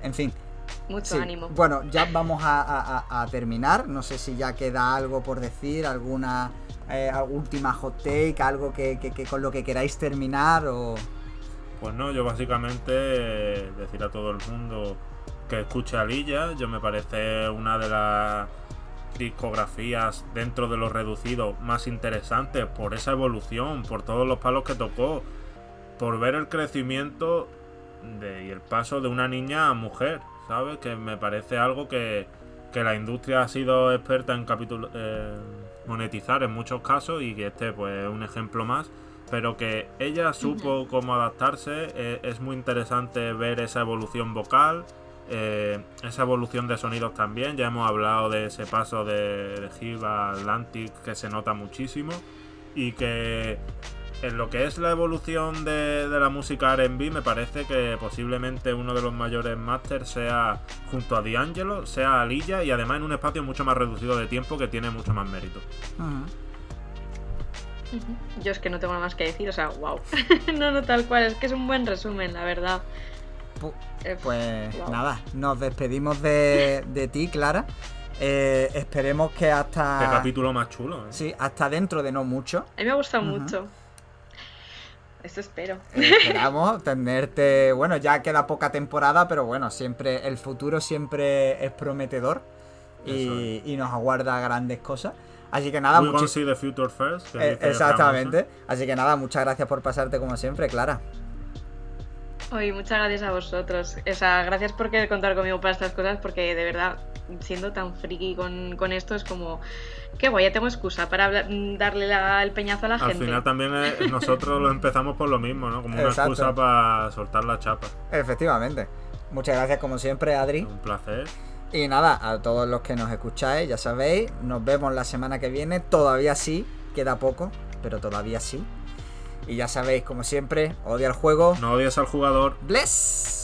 En fin. Mucho ánimo. Bueno, ya vamos a, terminar. No sé si ya queda algo por decir, alguna eh, última hot take, algo que, que, con lo que queráis terminar o. Pues no, yo básicamente decir a todo el mundo que escuche a Lilla, yo me parece una de las discografías dentro de los reducidos más interesantes por esa evolución, por todos los palos que tocó, por ver el crecimiento y el paso de una niña a mujer, ¿sabes? Que me parece algo que, la industria ha sido experta en eh, monetizar en muchos casos y que este pues es un ejemplo más pero que ella supo cómo adaptarse. Eh, es muy interesante ver esa evolución vocal, eh, esa evolución de sonidos también. Ya hemos hablado de ese paso de, de Atlantic que se nota muchísimo y que en lo que es la evolución de, la música RB, me parece que posiblemente uno de los mayores masters sea junto a D'Angelo, sea Alilla y además en un espacio mucho más reducido de tiempo que tiene mucho más mérito. Yo es que no tengo nada más que decir, o sea, wow. *laughs* no, no, tal cual, es que es un buen resumen, la verdad. Eh, pues nada, nos despedimos de, ti, Clara. Eh, esperemos que hasta. Qué capítulo más chulo. ¿eh? Sí, hasta dentro de no mucho. A mí me ha gustado mucho. Esto espero. esperamos *laughs* tenerte. Bueno, ya queda poca temporada, pero bueno, siempre. El futuro siempre es prometedor. Y, y, nos aguarda grandes cosas. Así que nada, muchas the future first. Eh, exactamente. Así que nada, muchas gracias por pasarte como siempre, Clara. Oye, muchas gracias a vosotros. O sea, gracias por querer contar conmigo para estas cosas, porque de verdad, siendo tan friki con, esto, es como. Qué guay, ya tengo excusa para darle el peñazo a la gente. Al final también nosotros lo empezamos por lo mismo, ¿no? Como una excusa para soltar la chapa. Efectivamente. Muchas gracias, como siempre, Adri. Un placer. Y nada, a todos los que nos escucháis, ya sabéis, nos vemos la semana que viene. Todavía sí, queda poco, pero todavía sí. Y ya sabéis, como siempre, odia el juego. No odias al jugador. Bless.